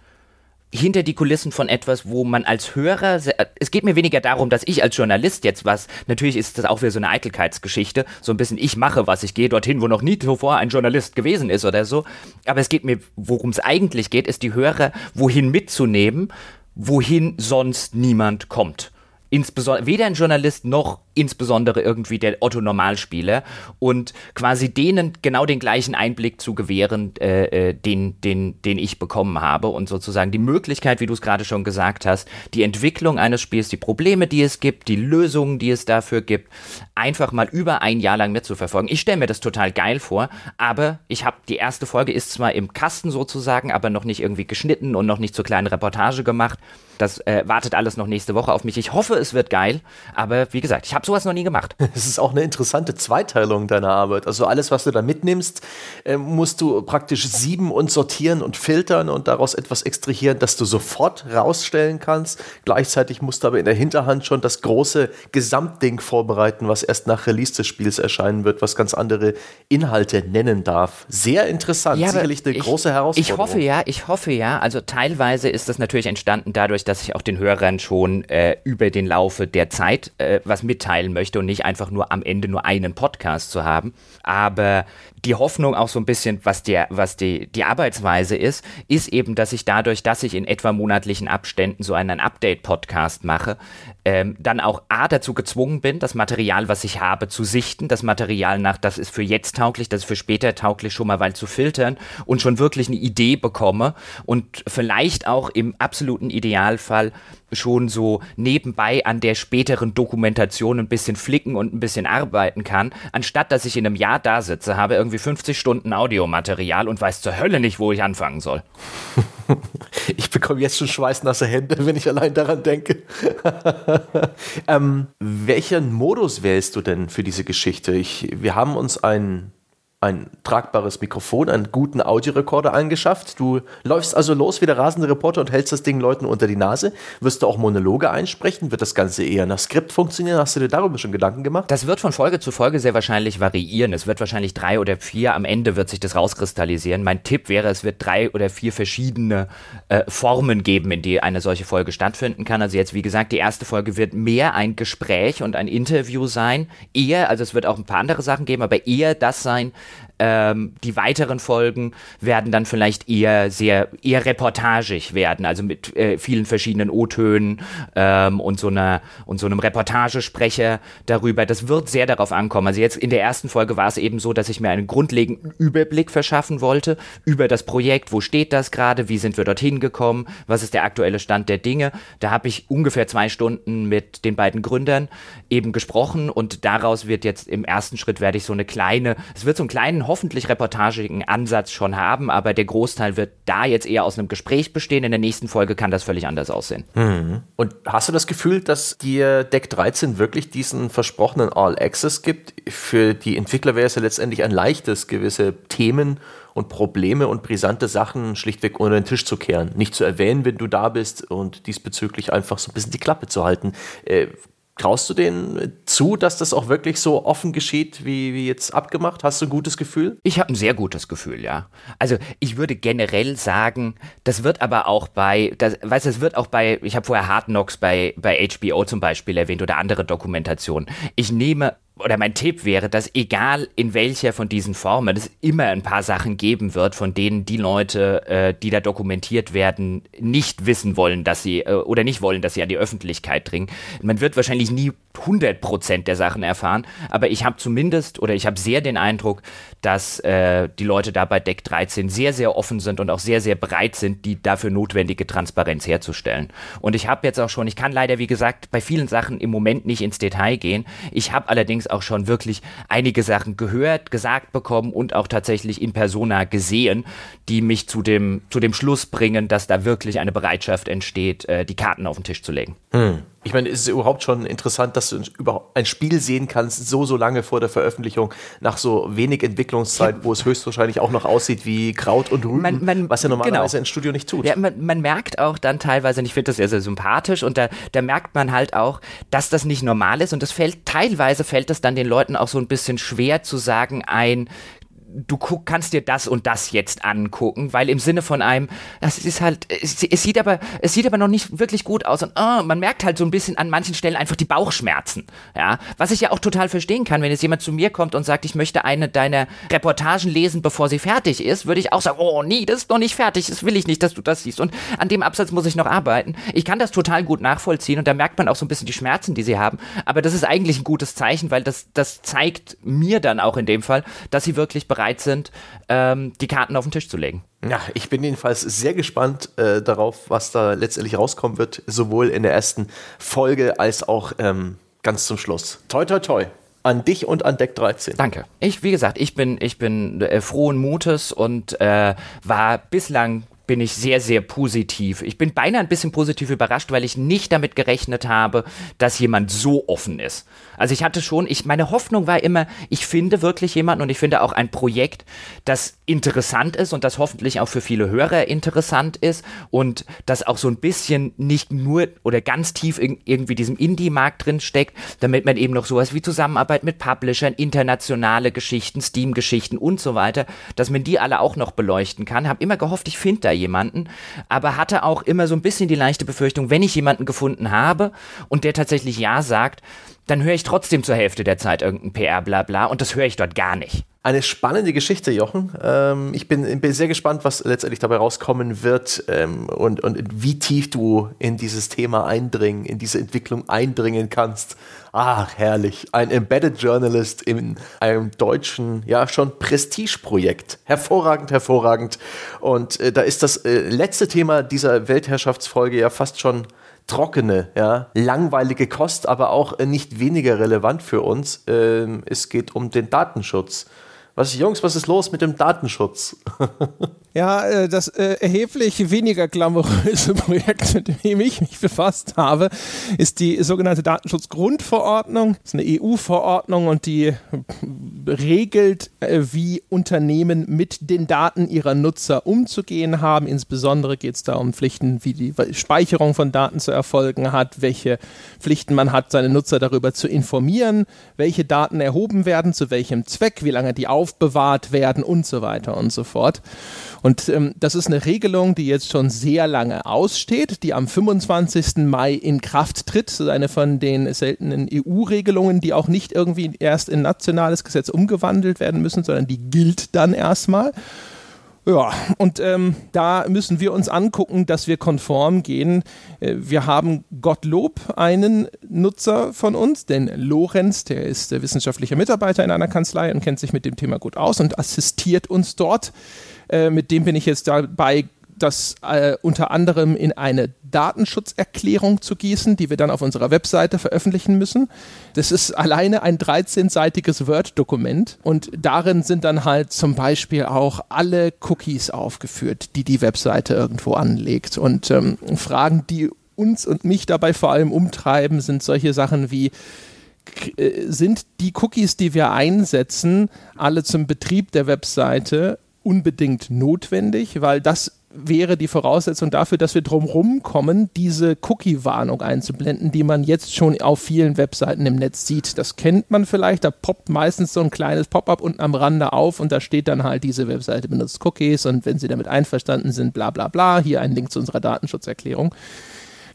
hinter die Kulissen von etwas, wo man als Hörer, es geht mir weniger darum, dass ich als Journalist jetzt was, natürlich ist das auch wieder so eine Eitelkeitsgeschichte, so ein bisschen ich mache was, ich gehe dorthin, wo noch nie zuvor ein Journalist gewesen ist oder so, aber es geht mir, worum es eigentlich geht, ist die Hörer wohin mitzunehmen, wohin sonst niemand kommt. Insbesondere weder ein Journalist noch insbesondere irgendwie der Otto Normalspieler und quasi denen genau den gleichen Einblick zu gewähren, äh, äh, den, den, den ich bekommen habe und sozusagen die Möglichkeit, wie du es gerade schon gesagt hast, die Entwicklung eines Spiels, die Probleme, die es gibt, die Lösungen, die es dafür gibt, einfach mal über ein Jahr lang mitzuverfolgen. Ich stelle mir das total geil vor, aber ich habe die erste Folge ist zwar im Kasten sozusagen, aber noch nicht irgendwie geschnitten und noch nicht zur kleinen Reportage gemacht. Das äh, wartet alles noch nächste Woche auf mich. Ich hoffe, es wird geil, aber wie gesagt, ich habe sowas noch nie gemacht. *laughs* Es ist auch eine interessante Zweiteilung deiner Arbeit. Also alles, was du da mitnimmst, äh, musst du praktisch sieben und sortieren und filtern und daraus etwas extrahieren, das du sofort rausstellen kannst. Gleichzeitig musst du aber in der Hinterhand schon das große Gesamtding vorbereiten, was erst nach Release des Spiels erscheinen wird, was ganz andere Inhalte nennen darf. Sehr interessant, ja, sicherlich eine ich, große Herausforderung. Ich hoffe ja, ich hoffe ja. Also teilweise ist das natürlich entstanden dadurch, dass ich auch den Hörern schon äh, über den Laufe der Zeit äh, was mitteilen möchte und nicht einfach nur am Ende nur einen Podcast zu haben. Aber die Hoffnung auch so ein bisschen, was, der, was die, die Arbeitsweise ist, ist eben, dass ich dadurch, dass ich in etwa monatlichen Abständen so einen Update-Podcast mache, ähm, dann auch A dazu gezwungen bin, das Material, was ich habe, zu sichten, das Material nach, das ist für jetzt tauglich, das ist für später tauglich, schon mal weil zu filtern und schon wirklich eine Idee bekomme und vielleicht auch im absoluten Idealfall schon so nebenbei an der späteren Dokumentation ein bisschen flicken und ein bisschen arbeiten kann, anstatt dass ich in einem Jahr da sitze, habe irgendwie 50 Stunden Audiomaterial und weiß zur Hölle nicht, wo ich anfangen soll. *laughs* Ich bekomme jetzt schon schweißnasse Hände, wenn ich allein daran denke. *laughs* ähm, welchen Modus wählst du denn für diese Geschichte? Ich, wir haben uns ein ein tragbares Mikrofon, einen guten Audiorekorder angeschafft. Du läufst also los wie der rasende Reporter und hältst das Ding Leuten unter die Nase. Wirst du auch Monologe einsprechen? Wird das Ganze eher nach Skript funktionieren? Hast du dir darüber schon Gedanken gemacht? Das wird von Folge zu Folge sehr wahrscheinlich variieren. Es wird wahrscheinlich drei oder vier, am Ende wird sich das rauskristallisieren. Mein Tipp wäre, es wird drei oder vier verschiedene äh, Formen geben, in die eine solche Folge stattfinden kann. Also jetzt, wie gesagt, die erste Folge wird mehr ein Gespräch und ein Interview sein. Eher, also es wird auch ein paar andere Sachen geben, aber eher das sein, ähm, die weiteren Folgen werden dann vielleicht eher sehr eher reportagig werden, also mit äh, vielen verschiedenen O-Tönen ähm, und so einer und so einem Reportagesprecher darüber. Das wird sehr darauf ankommen. Also jetzt in der ersten Folge war es eben so, dass ich mir einen grundlegenden Überblick verschaffen wollte über das Projekt. Wo steht das gerade? Wie sind wir dorthin gekommen? Was ist der aktuelle Stand der Dinge? Da habe ich ungefähr zwei Stunden mit den beiden Gründern eben gesprochen und daraus wird jetzt im ersten Schritt werde ich so eine kleine, es wird so einen kleinen hoffentlich reportagigen Ansatz schon haben, aber der Großteil wird da jetzt eher aus einem Gespräch bestehen. In der nächsten Folge kann das völlig anders aussehen. Mhm. Und hast du das Gefühl, dass dir Deck 13 wirklich diesen versprochenen All Access gibt? Für die Entwickler wäre es ja letztendlich ein leichtes, gewisse Themen und Probleme und brisante Sachen schlichtweg unter den Tisch zu kehren. Nicht zu erwähnen, wenn du da bist und diesbezüglich einfach so ein bisschen die Klappe zu halten. Äh, Traust du denen zu, dass das auch wirklich so offen geschieht, wie, wie jetzt abgemacht? Hast du ein gutes Gefühl? Ich habe ein sehr gutes Gefühl, ja. Also ich würde generell sagen, das wird aber auch bei, das, weißt du, es wird auch bei, ich habe vorher Hard Knocks bei, bei HBO zum Beispiel erwähnt oder andere Dokumentationen. Ich nehme oder mein Tipp wäre, dass egal in welcher von diesen Formen es immer ein paar Sachen geben wird, von denen die Leute, äh, die da dokumentiert werden, nicht wissen wollen, dass sie äh, oder nicht wollen, dass sie an die Öffentlichkeit dringen. Man wird wahrscheinlich nie 100% der Sachen erfahren, aber ich habe zumindest oder ich habe sehr den Eindruck, dass äh, die Leute da bei Deck 13 sehr, sehr offen sind und auch sehr, sehr bereit sind, die dafür notwendige Transparenz herzustellen. Und ich habe jetzt auch schon, ich kann leider, wie gesagt, bei vielen Sachen im Moment nicht ins Detail gehen. Ich habe allerdings auch schon wirklich einige Sachen gehört, gesagt bekommen und auch tatsächlich in persona gesehen, die mich zu dem, zu dem Schluss bringen, dass da wirklich eine Bereitschaft entsteht, äh, die Karten auf den Tisch zu legen. Hm. Ich meine, ist es überhaupt schon interessant, dass du überhaupt ein Spiel sehen kannst, so, so lange vor der Veröffentlichung, nach so wenig Entwicklungszeit, ja. wo es höchstwahrscheinlich auch noch aussieht wie Kraut und Rüben, man, man, was ja normalerweise genau. ein Studio nicht tut. Ja, man, man, merkt auch dann teilweise, und ich finde das sehr, sehr sympathisch, und da, da merkt man halt auch, dass das nicht normal ist, und das fällt, teilweise fällt es dann den Leuten auch so ein bisschen schwer zu sagen, ein du guck, kannst dir das und das jetzt angucken, weil im Sinne von einem, das ist halt, es, es sieht aber, es sieht aber noch nicht wirklich gut aus und oh, man merkt halt so ein bisschen an manchen Stellen einfach die Bauchschmerzen, ja, was ich ja auch total verstehen kann, wenn jetzt jemand zu mir kommt und sagt, ich möchte eine deiner Reportagen lesen, bevor sie fertig ist, würde ich auch sagen, oh nee, das ist noch nicht fertig, das will ich nicht, dass du das siehst. Und an dem Absatz muss ich noch arbeiten. Ich kann das total gut nachvollziehen und da merkt man auch so ein bisschen die Schmerzen, die sie haben, aber das ist eigentlich ein gutes Zeichen, weil das, das zeigt mir dann auch in dem Fall, dass sie wirklich bereit sind, ähm, die Karten auf den Tisch zu legen. Ja, ich bin jedenfalls sehr gespannt äh, darauf, was da letztendlich rauskommen wird, sowohl in der ersten Folge als auch ähm, ganz zum Schluss. Toi, toi, toi. An dich und an Deck 13. Danke. Ich, wie gesagt, ich bin, ich bin äh, frohen Mutes und äh, war bislang bin ich sehr, sehr positiv. Ich bin beinahe ein bisschen positiv überrascht, weil ich nicht damit gerechnet habe, dass jemand so offen ist. Also ich hatte schon, ich, meine Hoffnung war immer, ich finde wirklich jemanden und ich finde auch ein Projekt, das interessant ist und das hoffentlich auch für viele Hörer interessant ist und das auch so ein bisschen nicht nur oder ganz tief in irgendwie diesem Indie-Markt drin steckt, damit man eben noch sowas wie Zusammenarbeit mit Publishern, internationale Geschichten, Steam-Geschichten und so weiter, dass man die alle auch noch beleuchten kann. Hab immer gehofft, ich finde da jemanden, aber hatte auch immer so ein bisschen die leichte Befürchtung, wenn ich jemanden gefunden habe und der tatsächlich Ja sagt, dann höre ich trotzdem zur Hälfte der Zeit irgendein PR-Blabla und das höre ich dort gar nicht. Eine spannende Geschichte, Jochen. Ähm, ich bin, bin, sehr gespannt, was letztendlich dabei rauskommen wird ähm, und, und wie tief du in dieses Thema eindringen, in diese Entwicklung eindringen kannst. Ach, herrlich. Ein Embedded Journalist in einem deutschen, ja, schon Prestigeprojekt. Hervorragend, hervorragend. Und äh, da ist das äh, letzte Thema dieser Weltherrschaftsfolge ja fast schon trockene, ja, langweilige Kost, aber auch äh, nicht weniger relevant für uns. Ähm, es geht um den Datenschutz. Was, Jungs, was ist los mit dem Datenschutz? *laughs* Ja, äh, das äh, erheblich weniger glamouröse *laughs* Projekt, mit dem ich mich befasst habe, ist die sogenannte Datenschutzgrundverordnung. Das ist eine EU-Verordnung und die regelt, äh, wie Unternehmen mit den Daten ihrer Nutzer umzugehen haben. Insbesondere geht es da um Pflichten, wie die Speicherung von Daten zu erfolgen hat, welche Pflichten man hat, seine Nutzer darüber zu informieren, welche Daten erhoben werden, zu welchem Zweck, wie lange die aufbewahrt werden und so weiter und so fort. Und ähm, das ist eine Regelung, die jetzt schon sehr lange aussteht, die am 25. Mai in Kraft tritt. Das ist eine von den seltenen EU-Regelungen, die auch nicht irgendwie erst in nationales Gesetz umgewandelt werden müssen, sondern die gilt dann erstmal. Ja, und ähm, da müssen wir uns angucken, dass wir konform gehen. Äh, wir haben Gottlob einen Nutzer von uns, den Lorenz, der ist der wissenschaftliche Mitarbeiter in einer Kanzlei und kennt sich mit dem Thema gut aus und assistiert uns dort. Äh, mit dem bin ich jetzt dabei, das äh, unter anderem in eine Datenschutzerklärung zu gießen, die wir dann auf unserer Webseite veröffentlichen müssen. Das ist alleine ein 13-seitiges Word-Dokument und darin sind dann halt zum Beispiel auch alle Cookies aufgeführt, die die Webseite irgendwo anlegt. Und ähm, Fragen, die uns und mich dabei vor allem umtreiben, sind solche Sachen wie, äh, sind die Cookies, die wir einsetzen, alle zum Betrieb der Webseite unbedingt notwendig, weil das wäre die Voraussetzung dafür, dass wir drumherum kommen, diese Cookie-Warnung einzublenden, die man jetzt schon auf vielen Webseiten im Netz sieht. Das kennt man vielleicht, da poppt meistens so ein kleines Pop-up unten am Rande auf und da steht dann halt, diese Webseite benutzt Cookies und wenn Sie damit einverstanden sind, bla bla bla, hier ein Link zu unserer Datenschutzerklärung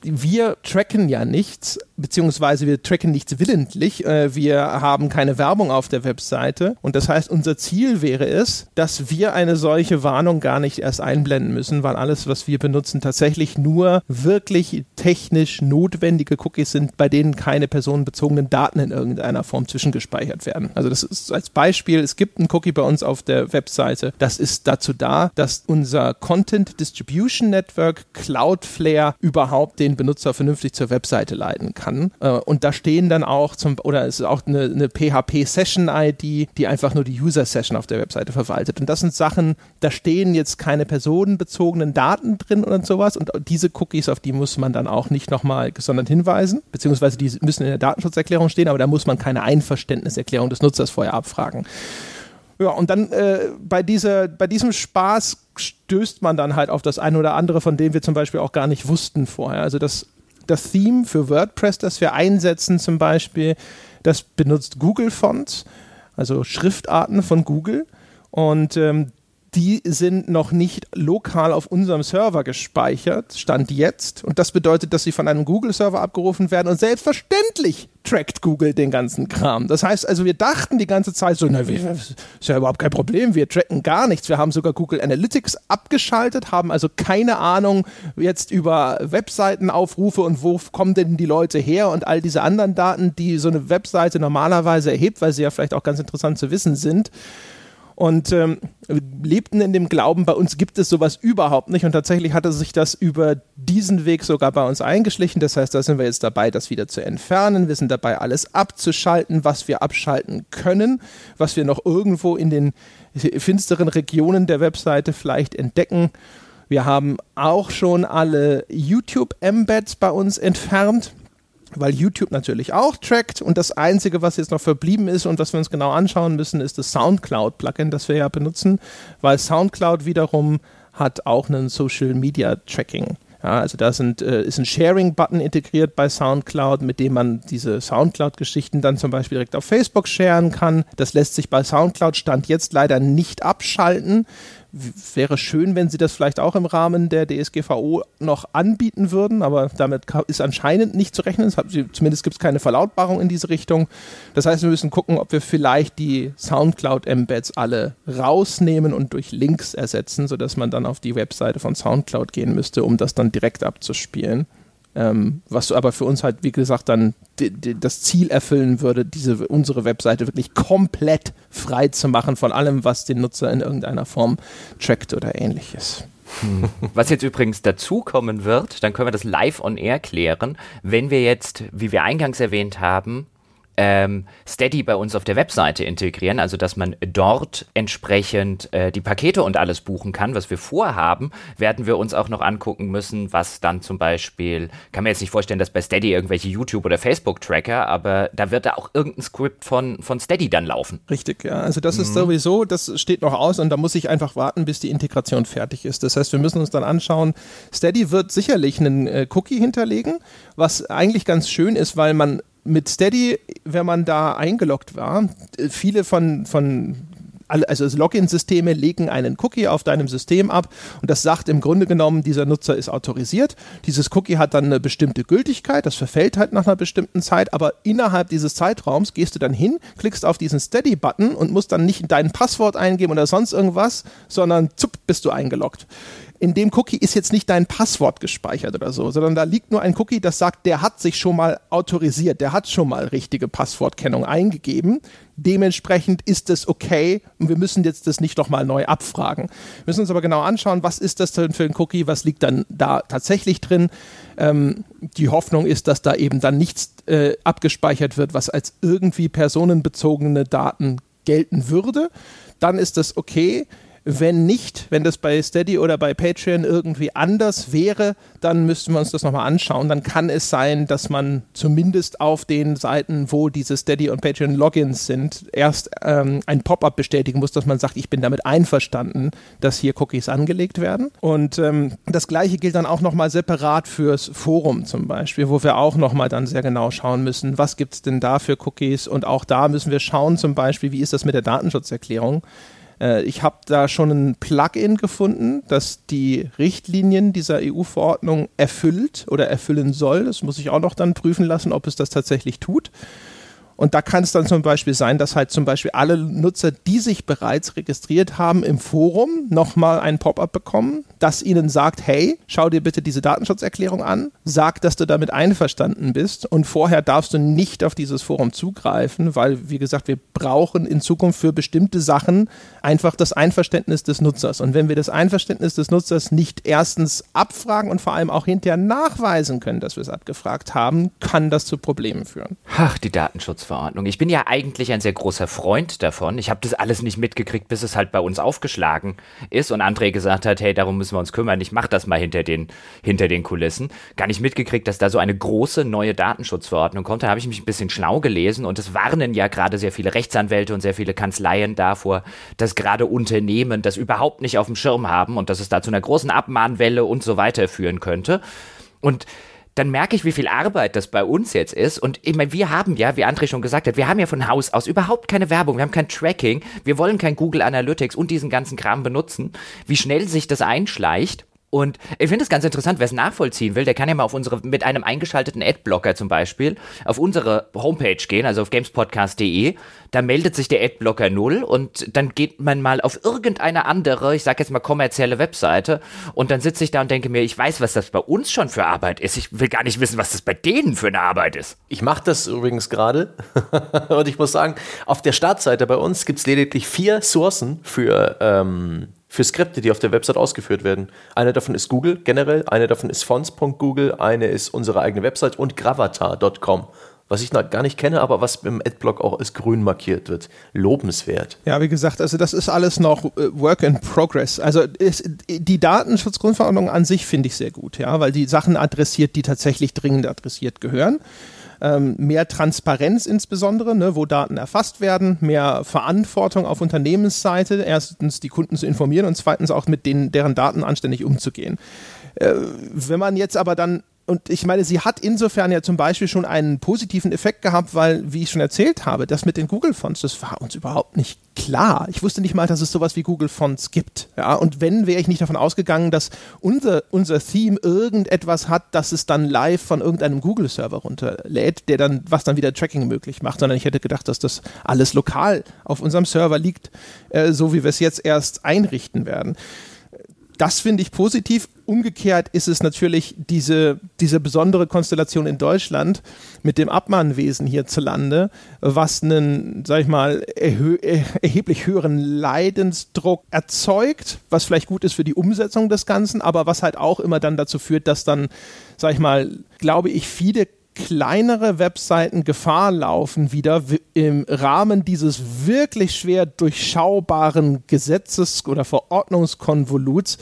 wir tracken ja nichts, beziehungsweise wir tracken nichts willentlich. Äh, wir haben keine Werbung auf der Webseite. Und das heißt, unser Ziel wäre es, dass wir eine solche Warnung gar nicht erst einblenden müssen, weil alles, was wir benutzen, tatsächlich nur wirklich technisch notwendige Cookies sind, bei denen keine personenbezogenen Daten in irgendeiner Form zwischengespeichert werden. Also das ist als Beispiel, es gibt ein Cookie bei uns auf der Webseite. Das ist dazu da, dass unser Content Distribution Network Cloudflare überhaupt den Benutzer vernünftig zur Webseite leiten kann. Äh, und da stehen dann auch zum, oder es ist auch eine, eine PHP-Session-ID, die einfach nur die User-Session auf der Webseite verwaltet. Und das sind Sachen, da stehen jetzt keine personenbezogenen Daten drin und sowas. Und diese Cookies, auf die muss man dann auch nicht nochmal gesondert hinweisen, beziehungsweise die müssen in der Datenschutzerklärung stehen, aber da muss man keine Einverständniserklärung des Nutzers vorher abfragen. Ja, und dann äh, bei, dieser, bei diesem Spaß stößt man dann halt auf das eine oder andere, von dem wir zum Beispiel auch gar nicht wussten vorher. Also das, das Theme für WordPress, das wir einsetzen zum Beispiel, das benutzt Google Fonts, also Schriftarten von Google. Und ähm, die sind noch nicht lokal auf unserem Server gespeichert, stand jetzt. Und das bedeutet, dass sie von einem Google-Server abgerufen werden. Und selbstverständlich trackt Google den ganzen Kram. Das heißt also, wir dachten die ganze Zeit so, na, ist ja überhaupt kein Problem, wir tracken gar nichts. Wir haben sogar Google Analytics abgeschaltet, haben also keine Ahnung jetzt über Webseitenaufrufe und wo kommen denn die Leute her und all diese anderen Daten, die so eine Webseite normalerweise erhebt, weil sie ja vielleicht auch ganz interessant zu wissen sind und ähm, lebten in dem Glauben, bei uns gibt es sowas überhaupt nicht. Und tatsächlich hatte sich das über diesen Weg sogar bei uns eingeschlichen. Das heißt, da sind wir jetzt dabei, das wieder zu entfernen. Wir sind dabei, alles abzuschalten, was wir abschalten können, was wir noch irgendwo in den finsteren Regionen der Webseite vielleicht entdecken. Wir haben auch schon alle YouTube-Embeds bei uns entfernt weil YouTube natürlich auch trackt und das Einzige, was jetzt noch verblieben ist und was wir uns genau anschauen müssen, ist das SoundCloud-Plugin, das wir ja benutzen, weil SoundCloud wiederum hat auch einen Social Media Tracking. Ja, also da sind, äh, ist ein Sharing-Button integriert bei SoundCloud, mit dem man diese SoundCloud-Geschichten dann zum Beispiel direkt auf Facebook sharen kann. Das lässt sich bei SoundCloud Stand jetzt leider nicht abschalten wäre schön, wenn sie das vielleicht auch im Rahmen der DSGVO noch anbieten würden, aber damit ist anscheinend nicht zu rechnen. Zumindest gibt es keine Verlautbarung in diese Richtung. Das heißt, wir müssen gucken, ob wir vielleicht die Soundcloud-Embeds alle rausnehmen und durch Links ersetzen, sodass man dann auf die Webseite von Soundcloud gehen müsste, um das dann direkt abzuspielen. Ähm, was aber für uns halt, wie gesagt, dann das Ziel erfüllen würde, diese, unsere Webseite wirklich komplett frei zu machen von allem, was den Nutzer in irgendeiner Form trackt oder ähnliches. Was jetzt übrigens dazukommen wird, dann können wir das live on air klären, wenn wir jetzt, wie wir eingangs erwähnt haben, ähm, Steady bei uns auf der Webseite integrieren, also dass man dort entsprechend äh, die Pakete und alles buchen kann. Was wir vorhaben, werden wir uns auch noch angucken müssen, was dann zum Beispiel, kann mir jetzt nicht vorstellen, dass bei Steady irgendwelche YouTube- oder Facebook-Tracker, aber da wird da auch irgendein Skript von, von Steady dann laufen. Richtig, ja. Also das mhm. ist sowieso, das steht noch aus und da muss ich einfach warten, bis die Integration fertig ist. Das heißt, wir müssen uns dann anschauen, Steady wird sicherlich einen äh, Cookie hinterlegen, was eigentlich ganz schön ist, weil man mit Steady, wenn man da eingeloggt war, viele von, von also Login-Systeme legen einen Cookie auf deinem System ab und das sagt im Grunde genommen, dieser Nutzer ist autorisiert. Dieses Cookie hat dann eine bestimmte Gültigkeit, das verfällt halt nach einer bestimmten Zeit, aber innerhalb dieses Zeitraums gehst du dann hin, klickst auf diesen Steady-Button und musst dann nicht dein Passwort eingeben oder sonst irgendwas, sondern zupp, bist du eingeloggt in dem Cookie ist jetzt nicht dein Passwort gespeichert oder so, sondern da liegt nur ein Cookie, das sagt, der hat sich schon mal autorisiert, der hat schon mal richtige Passwortkennung eingegeben. Dementsprechend ist es okay und wir müssen jetzt das nicht nochmal neu abfragen. Wir müssen uns aber genau anschauen, was ist das denn für ein Cookie, was liegt dann da tatsächlich drin. Ähm, die Hoffnung ist, dass da eben dann nichts äh, abgespeichert wird, was als irgendwie personenbezogene Daten gelten würde. Dann ist das okay. Wenn nicht, wenn das bei Steady oder bei Patreon irgendwie anders wäre, dann müssten wir uns das nochmal anschauen. Dann kann es sein, dass man zumindest auf den Seiten, wo diese Steady und Patreon Logins sind, erst ähm, ein Pop-up bestätigen muss, dass man sagt, ich bin damit einverstanden, dass hier Cookies angelegt werden. Und ähm, das gleiche gilt dann auch nochmal separat fürs Forum zum Beispiel, wo wir auch nochmal dann sehr genau schauen müssen, was gibt es denn da für Cookies und auch da müssen wir schauen zum Beispiel, wie ist das mit der Datenschutzerklärung. Äh, ich habe da schon ein Plugin gefunden, das die Richtlinien dieser EU-Verordnung erfüllt oder erfüllen soll. Das muss ich auch noch dann prüfen lassen, ob es das tatsächlich tut. Und da kann es dann zum Beispiel sein, dass halt zum Beispiel alle Nutzer, die sich bereits registriert haben im Forum, nochmal ein Pop-up bekommen, das ihnen sagt, hey, schau dir bitte diese Datenschutzerklärung an, sag, dass du damit einverstanden bist und vorher darfst du nicht auf dieses Forum zugreifen, weil, wie gesagt, wir brauchen in Zukunft für bestimmte Sachen einfach das Einverständnis des Nutzers. Und wenn wir das Einverständnis des Nutzers nicht erstens abfragen und vor allem auch hinterher nachweisen können, dass wir es abgefragt haben, kann das zu Problemen führen. Ach, die Datenschutz Datenschutzverordnung. Ich bin ja eigentlich ein sehr großer Freund davon. Ich habe das alles nicht mitgekriegt, bis es halt bei uns aufgeschlagen ist und André gesagt hat, hey, darum müssen wir uns kümmern. Ich mache das mal hinter den, hinter den Kulissen. Gar nicht mitgekriegt, dass da so eine große neue Datenschutzverordnung kommt. Da habe ich mich ein bisschen schlau gelesen und es warnen ja gerade sehr viele Rechtsanwälte und sehr viele Kanzleien davor, dass gerade Unternehmen das überhaupt nicht auf dem Schirm haben und dass es da zu einer großen Abmahnwelle und so weiter führen könnte. Und dann merke ich, wie viel Arbeit das bei uns jetzt ist. Und ich meine, wir haben ja, wie André schon gesagt hat, wir haben ja von Haus aus überhaupt keine Werbung, wir haben kein Tracking, wir wollen kein Google Analytics und diesen ganzen Kram benutzen. Wie schnell sich das einschleicht. Und ich finde es ganz interessant, wer es nachvollziehen will, der kann ja mal auf unsere, mit einem eingeschalteten Adblocker zum Beispiel, auf unsere Homepage gehen, also auf gamespodcast.de. Da meldet sich der Adblocker null und dann geht man mal auf irgendeine andere, ich sag jetzt mal kommerzielle Webseite und dann sitze ich da und denke mir, ich weiß, was das bei uns schon für Arbeit ist. Ich will gar nicht wissen, was das bei denen für eine Arbeit ist. Ich mache das übrigens gerade *laughs* und ich muss sagen, auf der Startseite bei uns gibt es lediglich vier Sourcen für ähm, für Skripte, die auf der Website ausgeführt werden. Eine davon ist Google generell, eine davon ist fonts.google, eine ist unsere eigene Website und gravatar.com. Was ich noch gar nicht kenne, aber was im Adblock auch als grün markiert wird. Lobenswert. Ja, wie gesagt, also das ist alles noch äh, Work in Progress. Also ist, die Datenschutzgrundverordnung an sich finde ich sehr gut, ja, weil die Sachen adressiert, die tatsächlich dringend adressiert gehören ähm, mehr Transparenz insbesondere, ne, wo Daten erfasst werden, mehr Verantwortung auf Unternehmensseite, erstens die Kunden zu informieren und zweitens auch mit denen, deren Daten anständig umzugehen. Äh, wenn man jetzt aber dann und ich meine, sie hat insofern ja zum Beispiel schon einen positiven Effekt gehabt, weil, wie ich schon erzählt habe, das mit den Google-Fonts, das war uns überhaupt nicht klar. Ich wusste nicht mal, dass es sowas wie Google-Fonts gibt. Ja, und wenn, wäre ich nicht davon ausgegangen, dass unser, unser Theme irgendetwas hat, dass es dann live von irgendeinem Google-Server runterlädt, der dann, was dann wieder Tracking möglich macht, sondern ich hätte gedacht, dass das alles lokal auf unserem Server liegt, äh, so wie wir es jetzt erst einrichten werden das finde ich positiv. Umgekehrt ist es natürlich diese, diese besondere Konstellation in Deutschland mit dem Abmahnwesen hierzulande, was einen, sag ich mal, erhö erheblich höheren Leidensdruck erzeugt, was vielleicht gut ist für die Umsetzung des Ganzen, aber was halt auch immer dann dazu führt, dass dann, sag ich mal, glaube ich, viele kleinere Webseiten Gefahr laufen, wieder im Rahmen dieses wirklich schwer durchschaubaren Gesetzes- oder Verordnungskonvoluts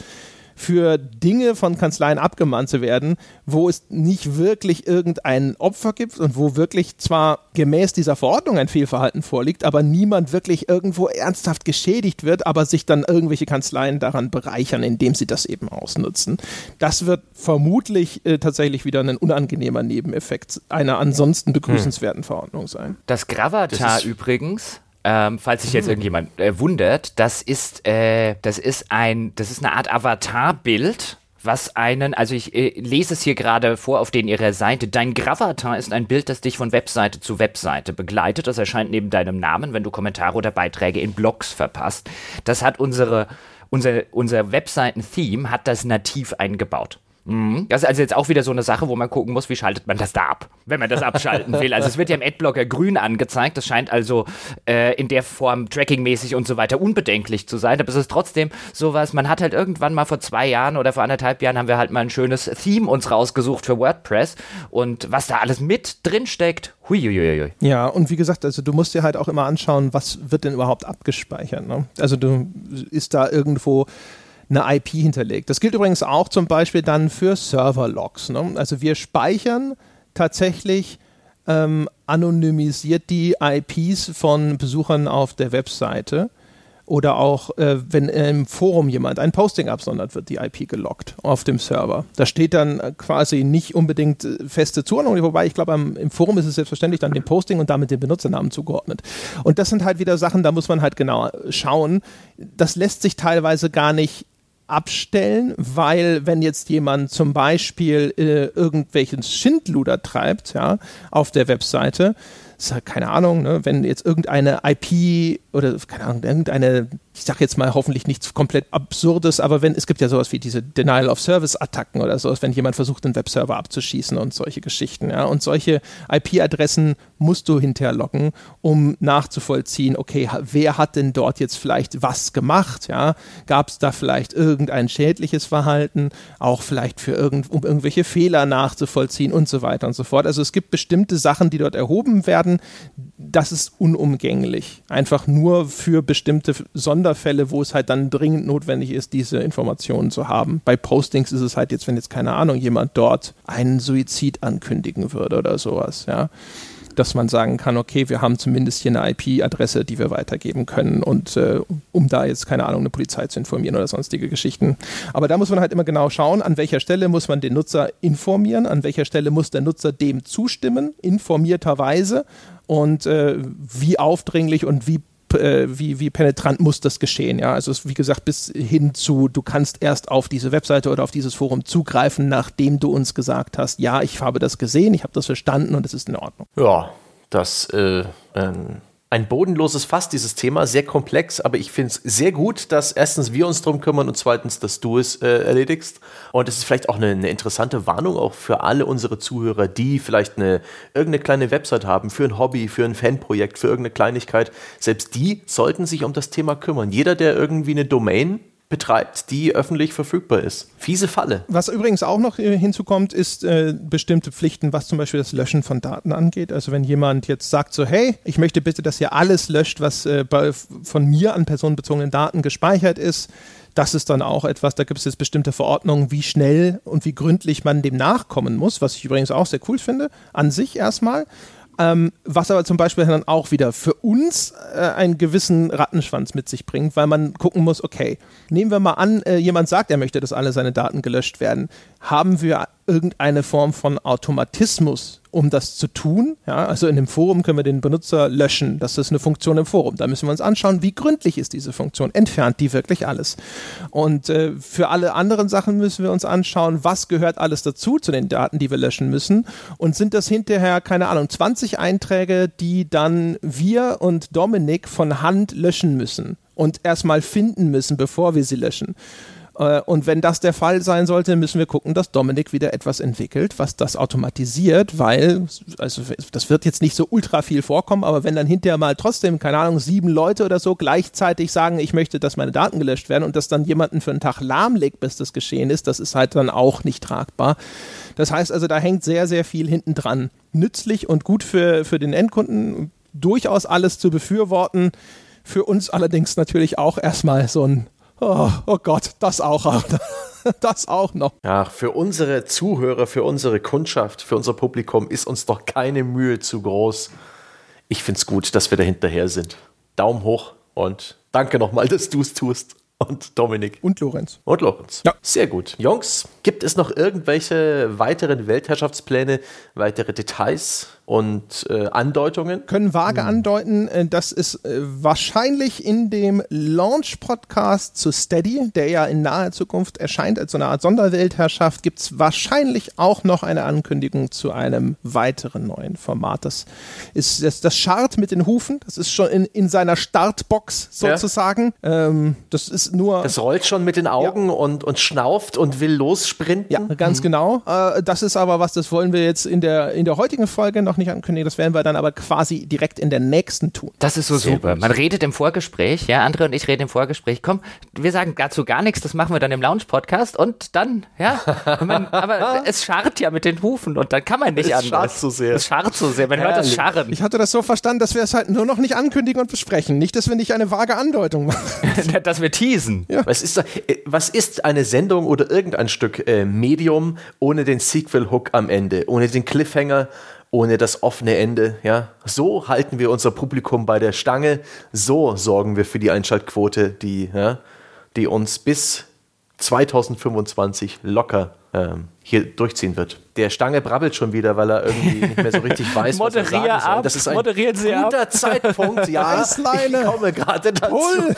für Dinge von Kanzleien abgemahnt zu werden, wo es nicht wirklich irgendein Opfer gibt und wo wirklich zwar gemäß dieser Verordnung ein Fehlverhalten vorliegt, aber niemand wirklich irgendwo ernsthaft geschädigt wird, aber sich dann irgendwelche Kanzleien daran bereichern, indem sie das eben ausnutzen. Das wird vermutlich äh, tatsächlich wieder ein unangenehmer Nebeneffekt einer ansonsten begrüßenswerten hm. Verordnung sein. Das Gravatar das übrigens ähm, falls sich jetzt mhm. irgendjemand äh, wundert, das ist, äh, das ist ein, das ist eine Art Avatarbild, was einen, also ich äh, lese es hier gerade vor auf den ihrer Seite. Dein Gravatar ist ein Bild, das dich von Webseite zu Webseite begleitet. Das erscheint neben deinem Namen, wenn du Kommentare oder Beiträge in Blogs verpasst. Das hat unsere, unser, unser Webseiten-Theme hat das nativ eingebaut. Mhm. Das ist also jetzt auch wieder so eine Sache, wo man gucken muss, wie schaltet man das da ab, wenn man das abschalten will. Also es wird ja im Adblocker grün angezeigt. Das scheint also äh, in der Form trackingmäßig und so weiter unbedenklich zu sein. Aber es ist trotzdem sowas, man hat halt irgendwann mal vor zwei Jahren oder vor anderthalb Jahren haben wir halt mal ein schönes Theme uns rausgesucht für WordPress. Und was da alles mit drin steckt, huiuiui. Ja, und wie gesagt, also du musst dir halt auch immer anschauen, was wird denn überhaupt abgespeichert. Ne? Also du ist da irgendwo eine IP hinterlegt. Das gilt übrigens auch zum Beispiel dann für Server-Logs. Ne? Also wir speichern tatsächlich ähm, anonymisiert die IPs von Besuchern auf der Webseite oder auch, äh, wenn im Forum jemand ein Posting absondert, wird die IP gelockt auf dem Server. Da steht dann quasi nicht unbedingt äh, feste Zuordnung, wobei ich glaube, im Forum ist es selbstverständlich dann dem Posting und damit den Benutzernamen zugeordnet. Und das sind halt wieder Sachen, da muss man halt genau schauen. Das lässt sich teilweise gar nicht abstellen, weil wenn jetzt jemand zum Beispiel äh, irgendwelchen Schindluder treibt, ja, auf der Webseite, halt, keine Ahnung, ne, wenn jetzt irgendeine IP oder keine Ahnung, irgendeine, ich sag jetzt mal hoffentlich nichts komplett Absurdes, aber wenn, es gibt ja sowas wie diese Denial of Service Attacken oder sowas, wenn jemand versucht, einen Webserver abzuschießen und solche Geschichten, ja. Und solche IP-Adressen musst du hinterloggen, um nachzuvollziehen, okay, wer hat denn dort jetzt vielleicht was gemacht, ja? Gab es da vielleicht irgendein schädliches Verhalten, auch vielleicht für irgend, um irgendwelche Fehler nachzuvollziehen und so weiter und so fort. Also es gibt bestimmte Sachen, die dort erhoben werden, das ist unumgänglich. Einfach nur für bestimmte Sonderfälle, wo es halt dann dringend notwendig ist, diese Informationen zu haben. Bei Postings ist es halt jetzt, wenn jetzt keine Ahnung, jemand dort einen Suizid ankündigen würde oder sowas, ja. Dass man sagen kann, okay, wir haben zumindest hier eine IP-Adresse, die wir weitergeben können und äh, um da jetzt, keine Ahnung, eine Polizei zu informieren oder sonstige Geschichten. Aber da muss man halt immer genau schauen, an welcher Stelle muss man den Nutzer informieren, an welcher Stelle muss der Nutzer dem zustimmen, informierterweise und äh, wie aufdringlich und wie äh, wie, wie penetrant muss das geschehen. Ja? Also wie gesagt, bis hin zu, du kannst erst auf diese Webseite oder auf dieses Forum zugreifen, nachdem du uns gesagt hast, ja, ich habe das gesehen, ich habe das verstanden und es ist in Ordnung. Ja, das äh, ähm ein bodenloses Fass, dieses Thema, sehr komplex, aber ich finde es sehr gut, dass erstens wir uns darum kümmern und zweitens, dass du es äh, erledigst. Und es ist vielleicht auch eine, eine, interessante Warnung auch für alle unsere Zuhörer, die vielleicht eine, irgendeine kleine Website haben, für ein Hobby, für ein Fanprojekt, für irgendeine Kleinigkeit. Selbst die sollten sich um das Thema kümmern. Jeder, der irgendwie eine Domain betreibt, die öffentlich verfügbar ist. Fiese Falle. Was übrigens auch noch äh, hinzukommt, ist äh, bestimmte Pflichten, was zum Beispiel das Löschen von Daten angeht. Also wenn jemand jetzt sagt so, hey, ich möchte bitte, dass ihr alles löscht, was äh, bei, von mir an personenbezogenen Daten gespeichert ist, das ist dann auch etwas, da gibt es jetzt bestimmte Verordnungen, wie schnell und wie gründlich man dem nachkommen muss, was ich übrigens auch sehr cool finde, an sich erstmal. Ähm, was aber zum Beispiel dann auch wieder für uns äh, einen gewissen Rattenschwanz mit sich bringt, weil man gucken muss, okay, nehmen wir mal an, äh, jemand sagt, er möchte, dass alle seine Daten gelöscht werden. Haben wir irgendeine Form von Automatismus, um das zu tun. Ja, also in dem Forum können wir den Benutzer löschen. Das ist eine Funktion im Forum. Da müssen wir uns anschauen, wie gründlich ist diese Funktion. Entfernt die wirklich alles? Und äh, für alle anderen Sachen müssen wir uns anschauen, was gehört alles dazu zu den Daten, die wir löschen müssen. Und sind das hinterher, keine Ahnung, 20 Einträge, die dann wir und Dominik von Hand löschen müssen und erstmal finden müssen, bevor wir sie löschen. Äh, und wenn das der Fall sein sollte, müssen wir gucken, dass Dominik wieder etwas entwickelt, was das automatisiert, weil, also das wird jetzt nicht so ultra viel vorkommen, aber wenn dann hinterher mal trotzdem, keine Ahnung, sieben Leute oder so gleichzeitig sagen, ich möchte, dass meine Daten gelöscht werden und das dann jemanden für einen Tag lahmlegt, bis das geschehen ist, das ist halt dann auch nicht tragbar. Das heißt also, da hängt sehr, sehr viel hinten dran. Nützlich und gut für, für den Endkunden, durchaus alles zu befürworten. Für uns allerdings natürlich auch erstmal so ein Oh, oh Gott, das auch. *laughs* Das auch noch. Ja, für unsere Zuhörer, für unsere Kundschaft, für unser Publikum ist uns doch keine Mühe zu groß. Ich finde es gut, dass wir da hinterher sind. Daumen hoch und danke nochmal, dass du es tust. Und Dominik. Und Lorenz. Und Lorenz. Ja. Sehr gut. Jungs, gibt es noch irgendwelche weiteren Weltherrschaftspläne, weitere Details? Und äh, Andeutungen. Können vage hm. andeuten, äh, dass es äh, wahrscheinlich in dem Launch-Podcast zu Steady, der ja in naher Zukunft erscheint als so eine Art Sonderweltherrschaft, gibt es wahrscheinlich auch noch eine Ankündigung zu einem weiteren neuen Format. Das ist das, das Chart mit den Hufen, das ist schon in, in seiner Startbox sozusagen. Ja. Ähm, das ist nur. Das rollt schon mit den Augen ja. und, und schnauft und will lossprinten. Ja, ganz mhm. genau. Äh, das ist aber was, das wollen wir jetzt in der, in der heutigen Folge noch nicht nicht ankündigen, das werden wir dann aber quasi direkt in der nächsten tun. Das ist so Sehr super. Gut. Man redet im Vorgespräch, ja, Andre und ich reden im Vorgespräch, komm, wir sagen dazu gar nichts, das machen wir dann im Lounge-Podcast und dann, ja, man, aber *laughs* es scharrt ja mit den Hufen und dann kann man nicht es anders. Es scharrt so sehr. Es scharrt so sehr, man Herrlich. hört das Scharren. Ich hatte das so verstanden, dass wir es halt nur noch nicht ankündigen und besprechen, nicht, dass wir nicht eine vage Andeutung machen. *laughs* dass wir teasen. Ja. Was, ist, äh, was ist eine Sendung oder irgendein Stück äh, Medium ohne den Sequel-Hook am Ende, ohne den Cliffhanger, ohne das offene Ende. Ja, so halten wir unser Publikum bei der Stange. So sorgen wir für die Einschaltquote, die, ja, die uns bis 2025 locker ähm, hier durchziehen wird. Der Stange brabbelt schon wieder, weil er irgendwie nicht mehr so richtig *laughs* weiß, was er sagen soll. Ab, das ist ein moderieren Sie guter ab. Zeitpunkt, ja. *laughs* Ich komme gerade dazu. *laughs*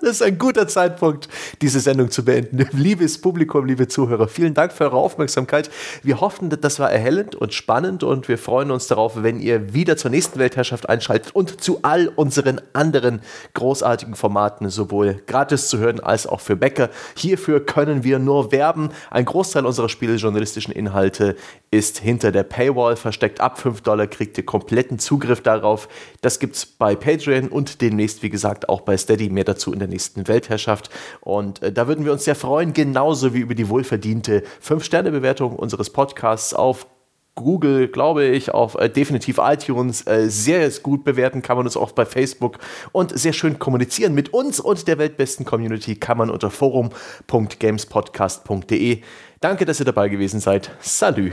das ist ein guter Zeitpunkt, diese Sendung zu beenden. Liebes Publikum, liebe Zuhörer, vielen Dank für eure Aufmerksamkeit. Wir hoffen, das war erhellend und spannend und wir freuen uns darauf, wenn ihr wieder zur nächsten Weltherrschaft einschaltet und zu all unseren anderen großartigen Formaten, sowohl gratis zu hören als auch für Bäcker. Hierfür können wir nur werben. Ein Großteil unserer spielejournalistischen Inhalte ist hinter der Paywall versteckt. Ab 5 Dollar kriegt ihr kompletten Zugriff darauf. Das gibt es bei Patreon und demnächst, wie gesagt, auch bei Steady. Mehr dazu in der nächsten Weltherrschaft. Und äh, da würden wir uns sehr freuen, genauso wie über die wohlverdiente 5-Sterne-Bewertung unseres Podcasts auf Google, glaube ich, auf äh, definitiv iTunes äh, sehr gut bewerten kann man uns auch bei Facebook und sehr schön kommunizieren mit uns und der weltbesten Community kann man unter forum.gamespodcast.de. Danke, dass ihr dabei gewesen seid. Salü.